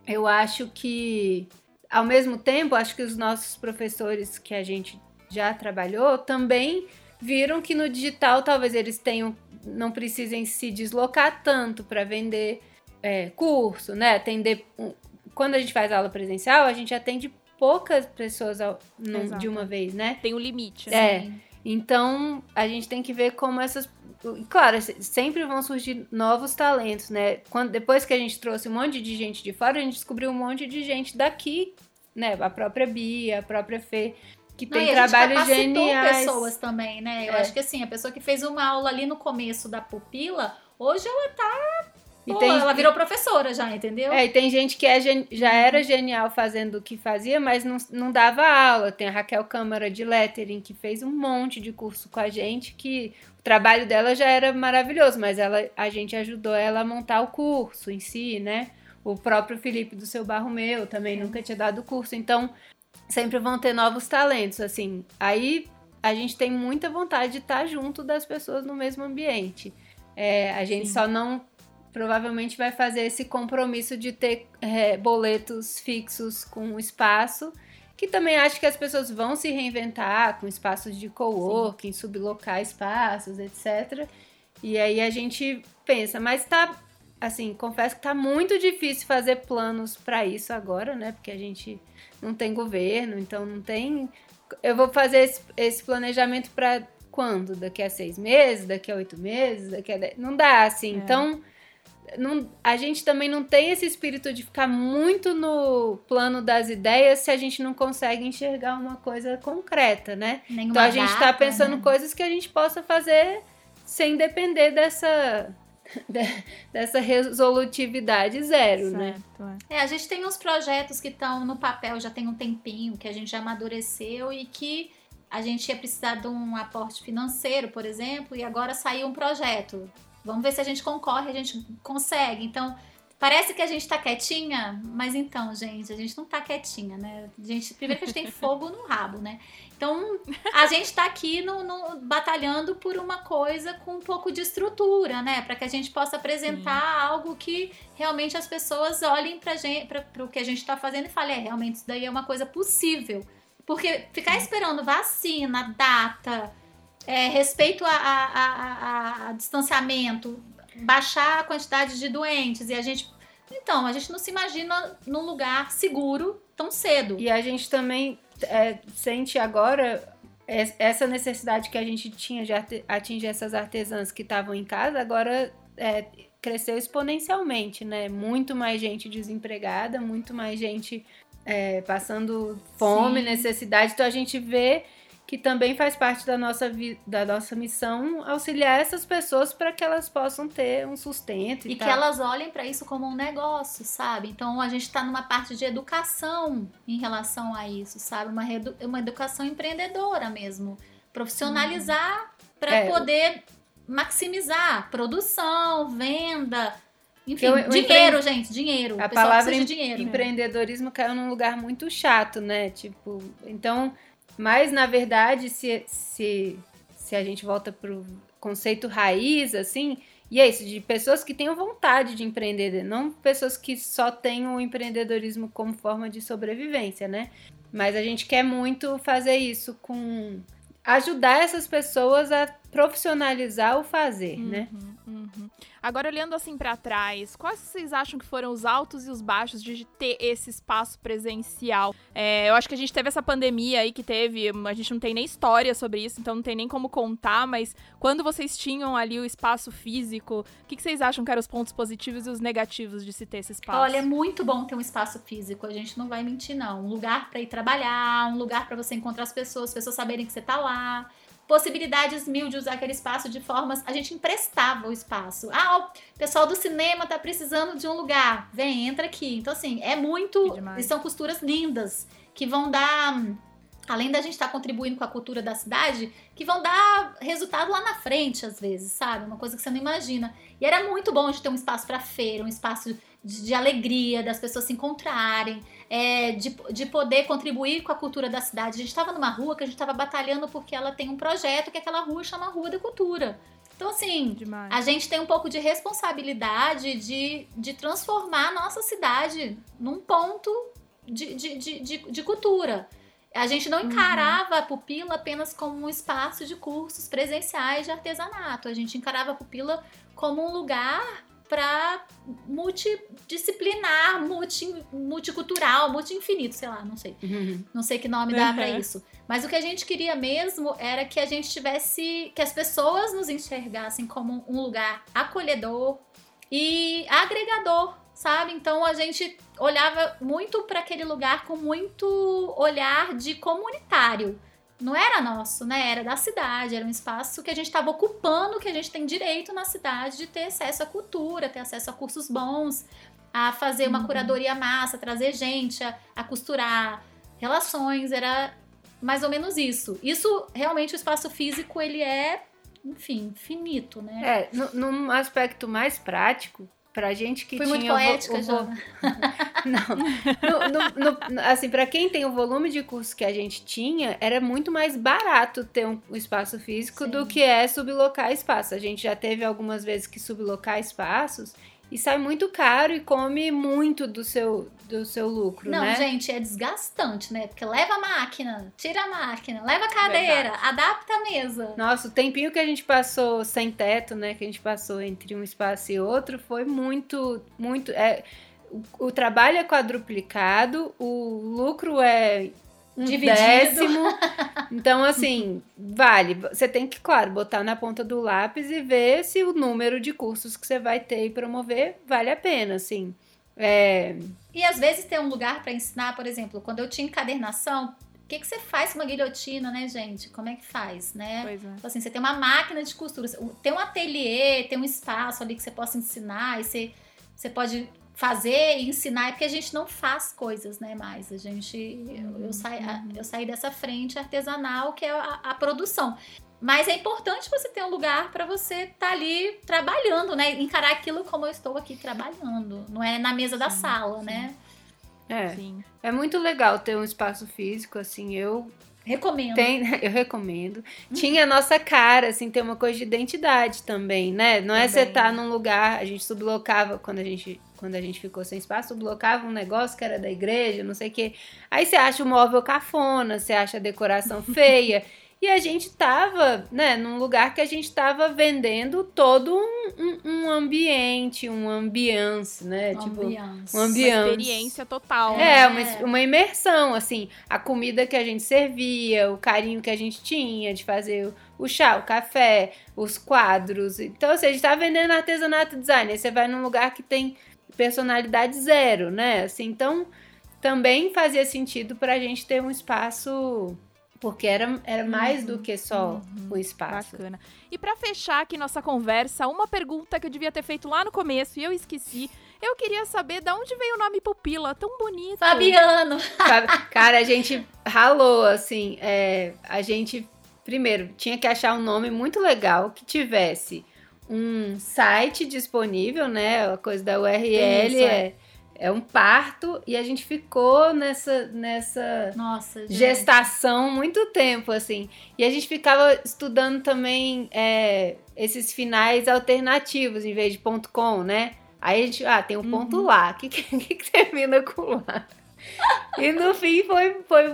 Eu acho que, ao mesmo tempo, acho que os nossos professores que a gente já trabalhou também viram que no digital talvez eles tenham não precisem se deslocar tanto para vender é, curso, né? Atender. Quando a gente faz aula presencial, a gente atende poucas pessoas ao, no, de uma vez, né? Tem um limite. Né? É. Então a gente tem que ver como essas. Claro, sempre vão surgir novos talentos, né? Quando, depois que a gente trouxe um monte de gente de fora, a gente descobriu um monte de gente daqui, né? A própria Bia, a própria Fê, que tem Não, trabalhos geniais. pessoas também, né? Eu é. acho que assim, a pessoa que fez uma aula ali no começo da pupila, hoje ela tá Pô, tem, ela virou professora já, entendeu? É, e tem gente que é, já era genial fazendo o que fazia, mas não, não dava aula. Tem a Raquel Câmara de Lettering, que fez um monte de curso com a gente, que o trabalho dela já era maravilhoso, mas ela, a gente ajudou ela a montar o curso em si, né? O próprio Felipe do Seu Barro Meu também é. nunca tinha dado curso. Então, sempre vão ter novos talentos, assim. Aí a gente tem muita vontade de estar junto das pessoas no mesmo ambiente. É, a gente Sim. só não provavelmente vai fazer esse compromisso de ter é, boletos fixos com espaço, que também acho que as pessoas vão se reinventar com espaços de coworking, sublocar espaços, etc. E aí a gente pensa, mas tá assim, confesso que tá muito difícil fazer planos para isso agora, né? Porque a gente não tem governo, então não tem. Eu vou fazer esse, esse planejamento para quando? Daqui a seis meses? Daqui a oito meses? Daqui a dez... Não dá, assim. É. Então, não, a gente também não tem esse espírito de ficar muito no plano das ideias se a gente não consegue enxergar uma coisa concreta, né? Nenhuma então a gente está pensando né? coisas que a gente possa fazer sem depender dessa dessa resolutividade zero, né? certo, né? É. é, a gente tem uns projetos que estão no papel já tem um tempinho, que a gente já amadureceu e que a gente ia precisar de um aporte financeiro, por exemplo, e agora saiu um projeto. Vamos ver se a gente concorre, a gente consegue. Então, Parece que a gente tá quietinha, mas então, gente, a gente não tá quietinha, né? A gente, primeiro que a gente tem fogo no rabo, né? Então, a gente tá aqui no, no batalhando por uma coisa com um pouco de estrutura, né? Para que a gente possa apresentar Sim. algo que realmente as pessoas olhem pra gente, pra, pro que a gente tá fazendo e falem, é, realmente isso daí é uma coisa possível. Porque ficar esperando vacina, data, é, respeito a, a, a, a, distanciamento, baixar a quantidade de doentes e a gente. Então, a gente não se imagina num lugar seguro tão cedo. E a gente também é, sente agora essa necessidade que a gente tinha de atingir essas artesãs que estavam em casa, agora é, cresceu exponencialmente, né? Muito mais gente desempregada, muito mais gente é, passando fome, Sim. necessidade. Então a gente vê que também faz parte da nossa, da nossa missão auxiliar essas pessoas para que elas possam ter um sustento. E, e que elas olhem para isso como um negócio, sabe? Então a gente está numa parte de educação em relação a isso, sabe? Uma, uma educação empreendedora mesmo. Profissionalizar hum. para é. poder maximizar produção, venda, enfim, eu, dinheiro, gente, dinheiro. A palavra de dinheiro, empreendedorismo né? caiu num lugar muito chato, né? Tipo, então, mas na verdade, se, se, se a gente volta pro conceito raiz, assim, e é isso, de pessoas que tenham vontade de empreender, não pessoas que só têm o empreendedorismo como forma de sobrevivência, né? Mas a gente quer muito fazer isso com ajudar essas pessoas a profissionalizar o fazer, né? uhum, né? Uhum. Agora, olhando assim para trás, quais vocês acham que foram os altos e os baixos de ter esse espaço presencial? É, eu acho que a gente teve essa pandemia aí que teve, a gente não tem nem história sobre isso, então não tem nem como contar, mas quando vocês tinham ali o espaço físico, o que, que vocês acham que eram os pontos positivos e os negativos de se ter esse espaço? Olha, é muito bom ter um espaço físico, a gente não vai mentir, não. Um lugar para ir trabalhar, um lugar para você encontrar as pessoas, as pessoas saberem que você tá lá possibilidades mil de usar aquele espaço de formas. A gente emprestava o espaço. Ah, o pessoal do cinema tá precisando de um lugar. Vem, entra aqui. Então, assim, é muito. E são costuras lindas que vão dar. Além da gente estar tá contribuindo com a cultura da cidade, que vão dar resultado lá na frente, às vezes, sabe? Uma coisa que você não imagina. E era muito bom de ter um espaço para feira, um espaço de, de, alegria, das pessoas se encontrarem é, de, de poder contribuir com a cultura da cidade. A gente estava numa rua que a gente estava batalhando porque ela tem um projeto que aquela rua chama Rua da Cultura. Então, assim, Demais. a gente tem um pouco de responsabilidade de, de transformar a nossa cidade num ponto de, de, de, de, de cultura. A gente não uhum. encarava uhum. a pupila apenas como um espaço de cursos presenciais de artesanato. A gente encarava a pupila como um lugar para multidisciplinar, multi, multicultural, multi-infinito, sei lá, não sei. Uhum. Não sei que nome dá uhum. para isso. Mas o que a gente queria mesmo era que a gente tivesse, que as pessoas nos enxergassem como um lugar acolhedor e agregador, sabe? Então a gente olhava muito para aquele lugar com muito olhar de comunitário não era nosso, né? Era da cidade, era um espaço que a gente estava ocupando, que a gente tem direito na cidade de ter acesso à cultura, ter acesso a cursos bons, a fazer uma uhum. curadoria massa, trazer gente, a, a, costurar relações, era mais ou menos isso. Isso, realmente, o espaço físico, ele é, enfim, finito, né? É, num aspecto mais prático, Pra gente que Fui tinha muito poética, o, vo... Não. No, no, no, assim, para quem tem o volume de curso que a gente tinha, era muito mais barato ter um, um espaço físico Sim. do que é sublocar espaço. A gente já teve algumas vezes que sublocar espaços e sai muito caro e come muito do seu, do seu lucro, Não, né? gente, é desgastante, né? Porque leva a máquina, tira a máquina, leva a cadeira, Verdade. adapta a mesa. Nossa, o tempinho que a gente passou sem teto, né? Que a gente passou entre um espaço e outro foi muito, muito... É, o, o trabalho é quadruplicado, o lucro é um Dividido. décimo. Então, assim, vale. Você tem que, claro, botar na ponta do lápis e ver se o número de cursos que você vai ter e promover vale a pena, assim. É... E às vezes ter um lugar para ensinar, por exemplo, quando eu tinha encadernação, o que, que você faz com uma guilhotina, né, gente? Como é que faz, né? Pois é. Então, assim, você tem uma máquina de costura, tem um ateliê, tem um espaço ali que você possa ensinar, e você, você pode fazer e ensinar, é porque a gente não faz coisas, né, mais. A gente. Eu, eu, saí, eu saí dessa frente artesanal, que é a, a produção. Mas é importante você ter um lugar para você estar tá ali trabalhando, né? Encarar aquilo como eu estou aqui trabalhando. Não é na mesa da sim, sala, sim. né? É. Sim. É muito legal ter um espaço físico, assim. Eu Recomendo. Tem, eu recomendo. Tinha a nossa cara, assim, tem uma coisa de identidade também, né? Não também. é você estar tá num lugar, a gente sublocava quando a gente quando a gente ficou sem espaço, sublocava um negócio que era da igreja, não sei o quê. Aí você acha o móvel cafona, você acha a decoração feia. E a gente tava, né, num lugar que a gente tava vendendo todo um, um, um ambiente, um ambiance, né? Um tipo, ambiance. um ambiance. Uma experiência total. É, né? uma, uma imersão, assim. A comida que a gente servia, o carinho que a gente tinha de fazer o chá, o café, os quadros. Então, assim, a gente tá vendendo artesanato design. Aí você vai num lugar que tem personalidade zero, né? Assim, então, também fazia sentido pra gente ter um espaço Porque era, era mais Uhum, do que só uhum. o espaço. Bacana. E pra fechar aqui nossa conversa, uma pergunta que eu devia ter feito lá no começo e eu esqueci. Eu queria saber de onde veio o nome Pupila, tão bonito. Fabiano. Cara, a gente ralou, assim. é, a gente, primeiro, tinha que achar um nome muito legal que tivesse um site disponível, né? A coisa da URL Isso, é. é, é um parto. E a gente ficou nessa, nessa Nossa, gestação muito tempo, assim. E a gente ficava estudando também é, esses finais alternativos em vez de ponto .com, né? Aí a gente, ah, tem um ponto Uhum. lá. O que, que, que termina com lá? E no fim foi, foi,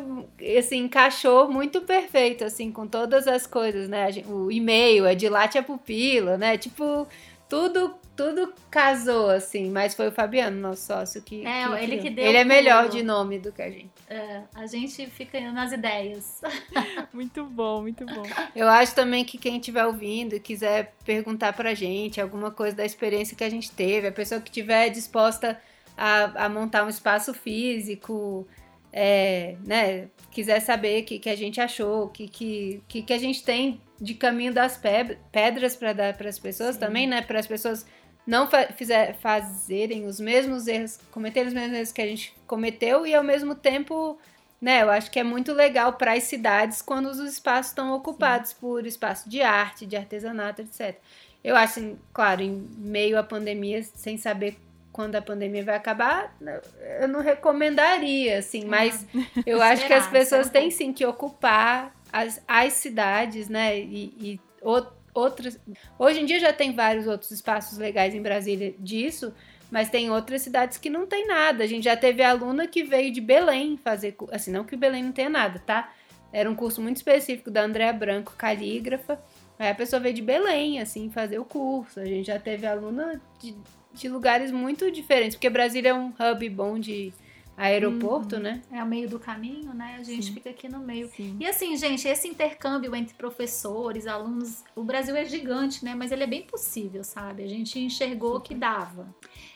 assim, encaixou muito perfeito, assim, com todas as coisas, né? Gente- O e-mail é dilate a pupila, né? Tipo, tudo, tudo casou, assim. Mas foi o Fabiano, nosso sócio, que. É, ele criou. que deu Ele é melhor de nome do que a gente. É, a gente fica nas ideias. Muito bom, muito bom. Eu acho também que quem estiver ouvindo e quiser perguntar pra gente alguma coisa da experiência que a gente teve, a pessoa que estiver disposta a, a montar um espaço físico, é, né, quiser saber o que, que a gente achou, o que, que, que, que a gente tem de caminho das pe- pedras para dar para as pessoas Sim. também, né, para as pessoas não fa fizer, fazerem os mesmos erros, cometerem os mesmos erros que a gente cometeu e ao mesmo tempo né, eu acho que é muito legal para as cidades quando os espaços estão ocupados por espaço de arte, de artesanato, etc. Eu acho, assim, claro, em meio à pandemia, sem saber quando a pandemia vai acabar, eu não recomendaria, assim, mas eu acho que as pessoas têm sim que ocupar as, as cidades, né, e, e outras. Hoje em dia já tem vários outros espaços legais em Brasília disso, mas tem outras cidades que não tem nada. A gente já teve aluna que veio de Belém fazer. Assim, não que Belém não tenha nada, tá? Era um curso muito específico da Andréa Branco, calígrafa. Aí a pessoa veio de Belém, assim, fazer o curso. A gente já teve aluna de, de lugares muito diferentes, porque Brasília é um hub bom de aeroporto, Uhum. né? É o meio do caminho, né? A gente Sim. fica aqui no meio. Sim. E assim, gente, esse intercâmbio entre professores, alunos, o Brasil é gigante, né? Mas ele é bem possível, sabe? A gente enxergou que dava.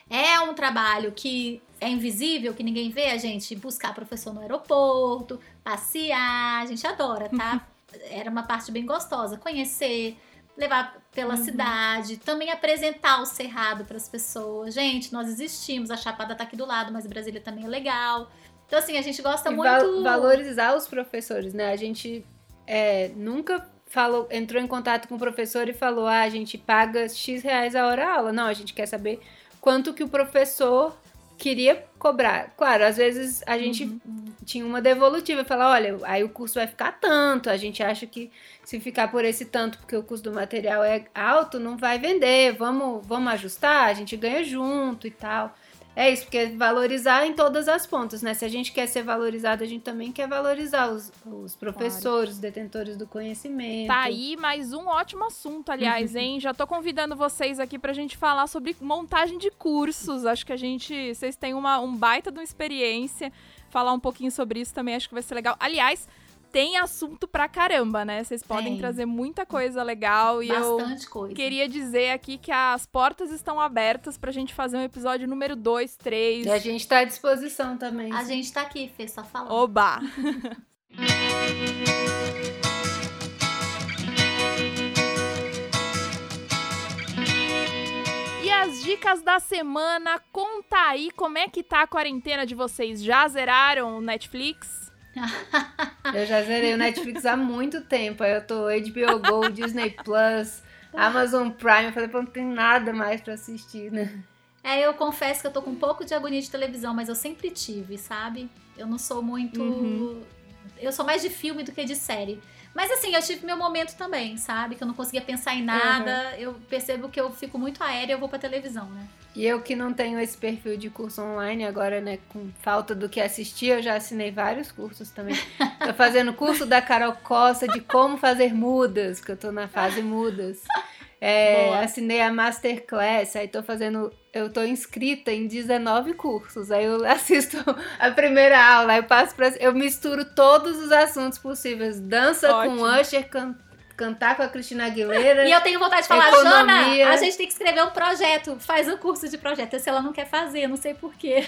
É um trabalho que é invisível, que ninguém vê, a gente buscar professor no aeroporto, passear, a gente adora, tá? Era uma parte bem gostosa, conhecer, levar pela cidade, também apresentar o Cerrado para as pessoas. Gente, nós existimos, a Chapada tá aqui do lado, mas Brasília também é legal. Então assim, a gente gosta E muito val- valorizar os professores, né? A gente é, nunca falou, entrou em contato com o professor e falou: ah, a gente paga X reais a hora a aula. Não, a gente quer saber quanto que o professor queria cobrar. Claro, às vezes a gente Uhum. tinha uma devolutiva falar, olha, aí o curso vai ficar tanto, a gente acha que se ficar por esse tanto, porque o custo do material é alto, não vai vender, vamos, vamos ajustar, a gente ganha junto e tal. É isso, porque valorizar em todas as pontas, né? Se a gente quer ser valorizado, a gente também quer valorizar os, os professores, os detentores do conhecimento. Tá aí mais um ótimo assunto, aliás, hein? Já tô convidando vocês aqui pra gente falar sobre montagem de cursos. Acho que a gente. Vocês têm uma, um baita de uma experiência. Falar um pouquinho sobre isso também acho que vai ser legal. Aliás, tem assunto pra caramba, né? Vocês podem Tem. trazer muita coisa legal e eu. bastante coisa. Queria dizer aqui que as portas estão abertas pra gente fazer um episódio número 2, 3. E a gente tá à disposição também. A gente tá aqui, Fê, só falando. Oba! E as dicas da semana, conta aí como é que tá a quarentena de vocês. Já zeraram o Netflix? Eu já zerei o Netflix há muito tempo. Aí eu tô HBO Go, Disney Plus, Amazon Prime. Eu falei, pô, não tem nada mais pra assistir, né? É, eu confesso que eu tô com um pouco de agonia de televisão, mas eu sempre tive, sabe? Eu não sou muito. Uhum. Eu sou mais de filme do que de série. Mas assim, eu tive meu momento também, sabe? Que eu não conseguia pensar em nada. Eu percebo que eu fico muito aérea e eu vou pra televisão, né? E eu que não tenho esse perfil de curso online agora, né, com falta do que assistir, eu já assinei vários cursos também. Tô fazendo curso da Carol Costa de como fazer mudas, que eu tô na fase mudas. É, assinei a Masterclass, aí tô fazendo. Eu tô inscrita em 19 cursos. Aí eu assisto a primeira aula, eu passo pra. Eu misturo todos os assuntos possíveis. Dança Ótimo. com Usher, can- cantar com a Cristina Aguilera. E eu tenho vontade de falar, Economia. Jana, a gente tem que escrever um projeto. Faz um curso de projeto. Se ela não quer fazer, não sei porquê.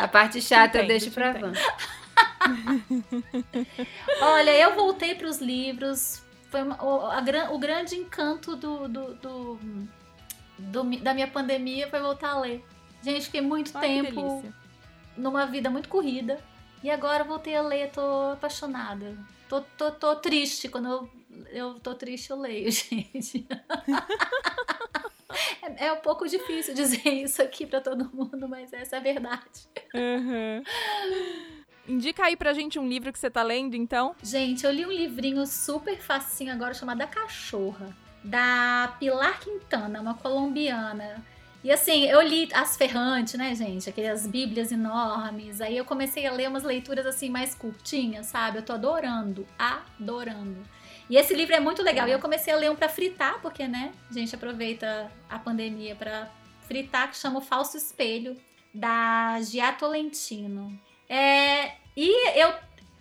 A parte chata eu entendo, deixo te pra entendo. Van. Olha, eu voltei para os livros. Foi uma, o, a, o grande encanto do, do, do, do, da minha pandemia foi voltar a ler. Gente, fiquei muito Ai, tempo numa vida muito corrida. E agora eu voltei a ler, tô apaixonada. Tô, tô, tô triste. Quando eu, eu tô triste, eu leio, gente. é, é um pouco difícil dizer isso aqui pra todo mundo, mas essa é a verdade. Uhum. Indica aí pra gente um livro que você tá lendo, então. Gente, eu li um livrinho super facinho agora chamado A Cachorra, da Pilar Quintana, uma colombiana. E assim, eu li As Ferrantes, né, gente? Aquelas bíblias enormes. Aí eu comecei a ler umas leituras assim mais curtinhas, sabe? Eu tô adorando, adorando. E esse livro é muito legal. E eu comecei a ler um pra fritar, porque, né, a gente aproveita a pandemia pra fritar, que chama O Falso Espelho, da Gia Tolentino. É, e eu,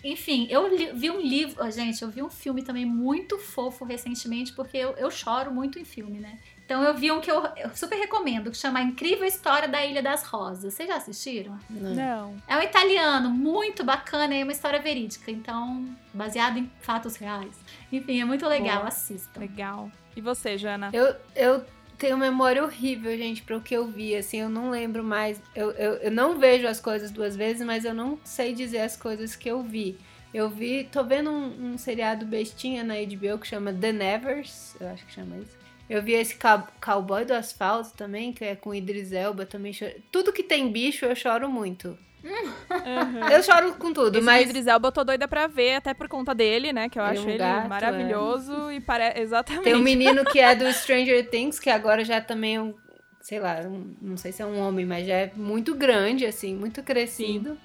enfim, eu li- vi um livro, gente, eu vi um filme também muito fofo recentemente, porque eu, eu choro muito em filme, né? Então eu vi um que eu, eu super recomendo, que chama A Incrível História da Ilha das Rosas. Vocês já assistiram? Não. É um italiano, muito bacana, é uma história verídica, então, baseado em fatos reais. Enfim, é muito legal, Boa. assistam. Legal. E você, Jana? Eu, eu tenho memória horrível, gente, para o que eu vi. Assim, eu não lembro mais. Eu, eu, eu não vejo as coisas duas vezes, mas eu não sei dizer as coisas que eu vi. Eu vi, tô vendo um, um seriado bestinha na HBO que chama The Nevers, eu acho que chama isso. Eu vi esse cow- Cowboy do Asfalto também, que é com Idris Elba, também choro. Tudo que tem bicho eu choro muito. Uhum. Eu choro com tudo, Esse mas Idris Elba eu tô doida pra ver, até por conta dele, né? Que eu Ele é acho um ele gato, maravilhoso e parece. Exatamente. Tem um menino que é do Stranger Things, que agora já também é um, sei lá, um- não sei se é um homem, mas já é muito grande, assim, muito crescido.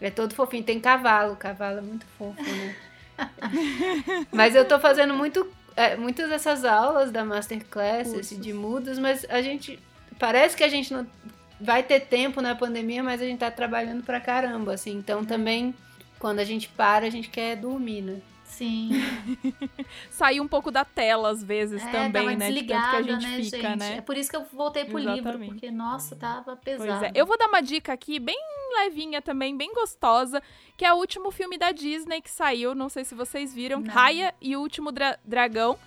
É todo fofinho. Tem cavalo, cavalo é muito fofo, né? mas eu tô fazendo muito, é, muitas dessas aulas da Masterclass, Cursos. de mudas, mas a gente. Parece que a gente não vai ter tempo na pandemia, mas a gente tá trabalhando pra caramba, assim. Então também, quando a gente para, a gente quer dormir, né? Sim. Sair um pouco da tela, às vezes, É, também, né? De tanto que a gente né, fica, gente? né? É por isso que eu voltei pro livro, Exatamente. porque, nossa, tava pesado. Pois é. Eu vou dar uma dica aqui, bem levinha também, bem gostosa, que é o último filme da Disney que saiu. Não sei se vocês viram. Não. Raya e o Último Dra- Dragão.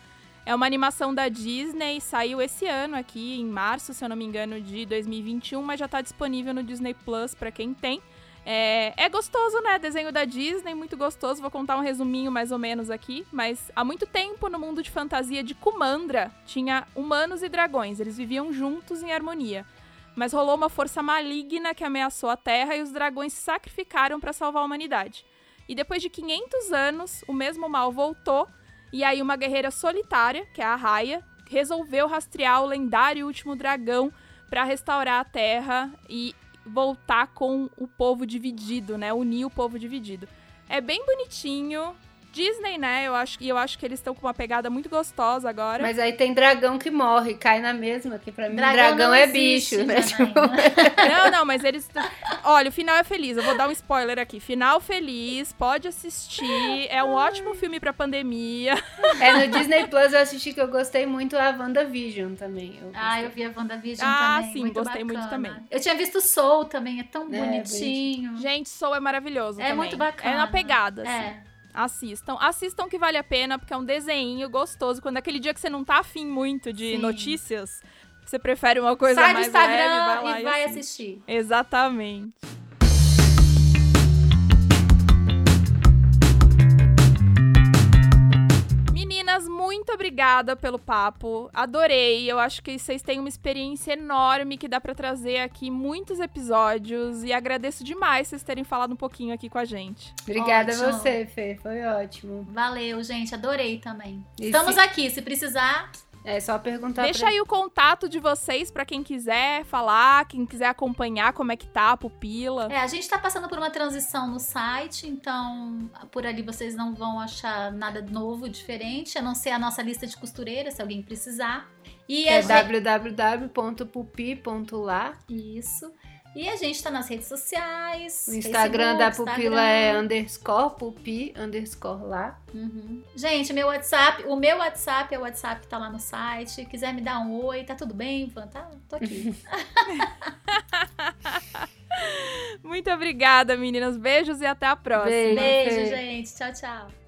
É uma animação da Disney, saiu esse ano aqui, em março, se eu não me engano, de 2021, mas já tá disponível no Disney Plus pra quem tem. É, é gostoso, né? Desenho da Disney, muito gostoso. Vou contar um resuminho mais ou menos aqui. Mas há muito tempo, no mundo de fantasia de Kumandra, tinha humanos e dragões. Eles viviam juntos em harmonia. Mas rolou uma força maligna que ameaçou a Terra e os dragões se sacrificaram para salvar a humanidade. E depois de 500 anos, o mesmo mal voltou. E aí, uma guerreira solitária, que é a Raya, resolveu rastrear o lendário último dragão para restaurar a Terra e voltar com o povo dividido, né? Unir o povo dividido. É bem bonitinho. Disney, né? Eu acho, e eu acho que eles estão com uma pegada muito gostosa agora. Mas aí tem dragão que morre, cai na mesma, que pra mim dragão, Dragão não é existe, bicho, né? Tipo, Não, não, mas eles. Olha, o final é feliz. Eu vou dar um spoiler aqui. Final feliz, pode assistir. É um ótimo filme pra pandemia. é no Disney Plus eu assisti que eu gostei muito a WandaVision também. Eu Ah, eu vi a WandaVision Ah, também. sim, muito gostei muito bacana. também. Eu tinha visto Soul também, é tão É, bonitinho. Gente, Soul é maravilhoso. É também. muito bacana. É na pegada, assim. É. Assistam. Assistam que vale a pena, porque é um desenho gostoso. Quando é aquele dia que você não tá afim muito de Sim. notícias, você prefere uma coisa Sai do mais Instagram leve, vai lá e vai assiste. assistir. Exatamente. Muito obrigada pelo papo. Adorei. Eu acho que vocês têm uma experiência enorme que dá pra trazer aqui muitos episódios e agradeço demais vocês terem falado um pouquinho aqui com a gente. Obrigada Ótimo. a você, Fê. Foi ótimo. Valeu, gente. Adorei também. E Estamos se- aqui. Se precisar, É só perguntar Deixa pra... aí o contato de vocês pra quem quiser falar, quem quiser acompanhar como é que tá a pupila. É, a gente tá passando por uma transição no site, então por ali vocês não vão achar nada novo, diferente, a não ser a nossa lista de costureiras, se alguém precisar. E a É gente... www.pupi.lá. Isso. E a gente tá nas redes sociais. O Instagram da Facebook, pupila é Instagram. underscore pupi, underscore lá. Uhum. Gente, meu WhatsApp, o meu WhatsApp é o WhatsApp que tá lá no site. Quiser me dar um oi, tá tudo bem, Ivan? Tá, tô aqui. Muito obrigada, meninas. Beijos e até a próxima. Beijo, Beijo, gente. Tchau, tchau.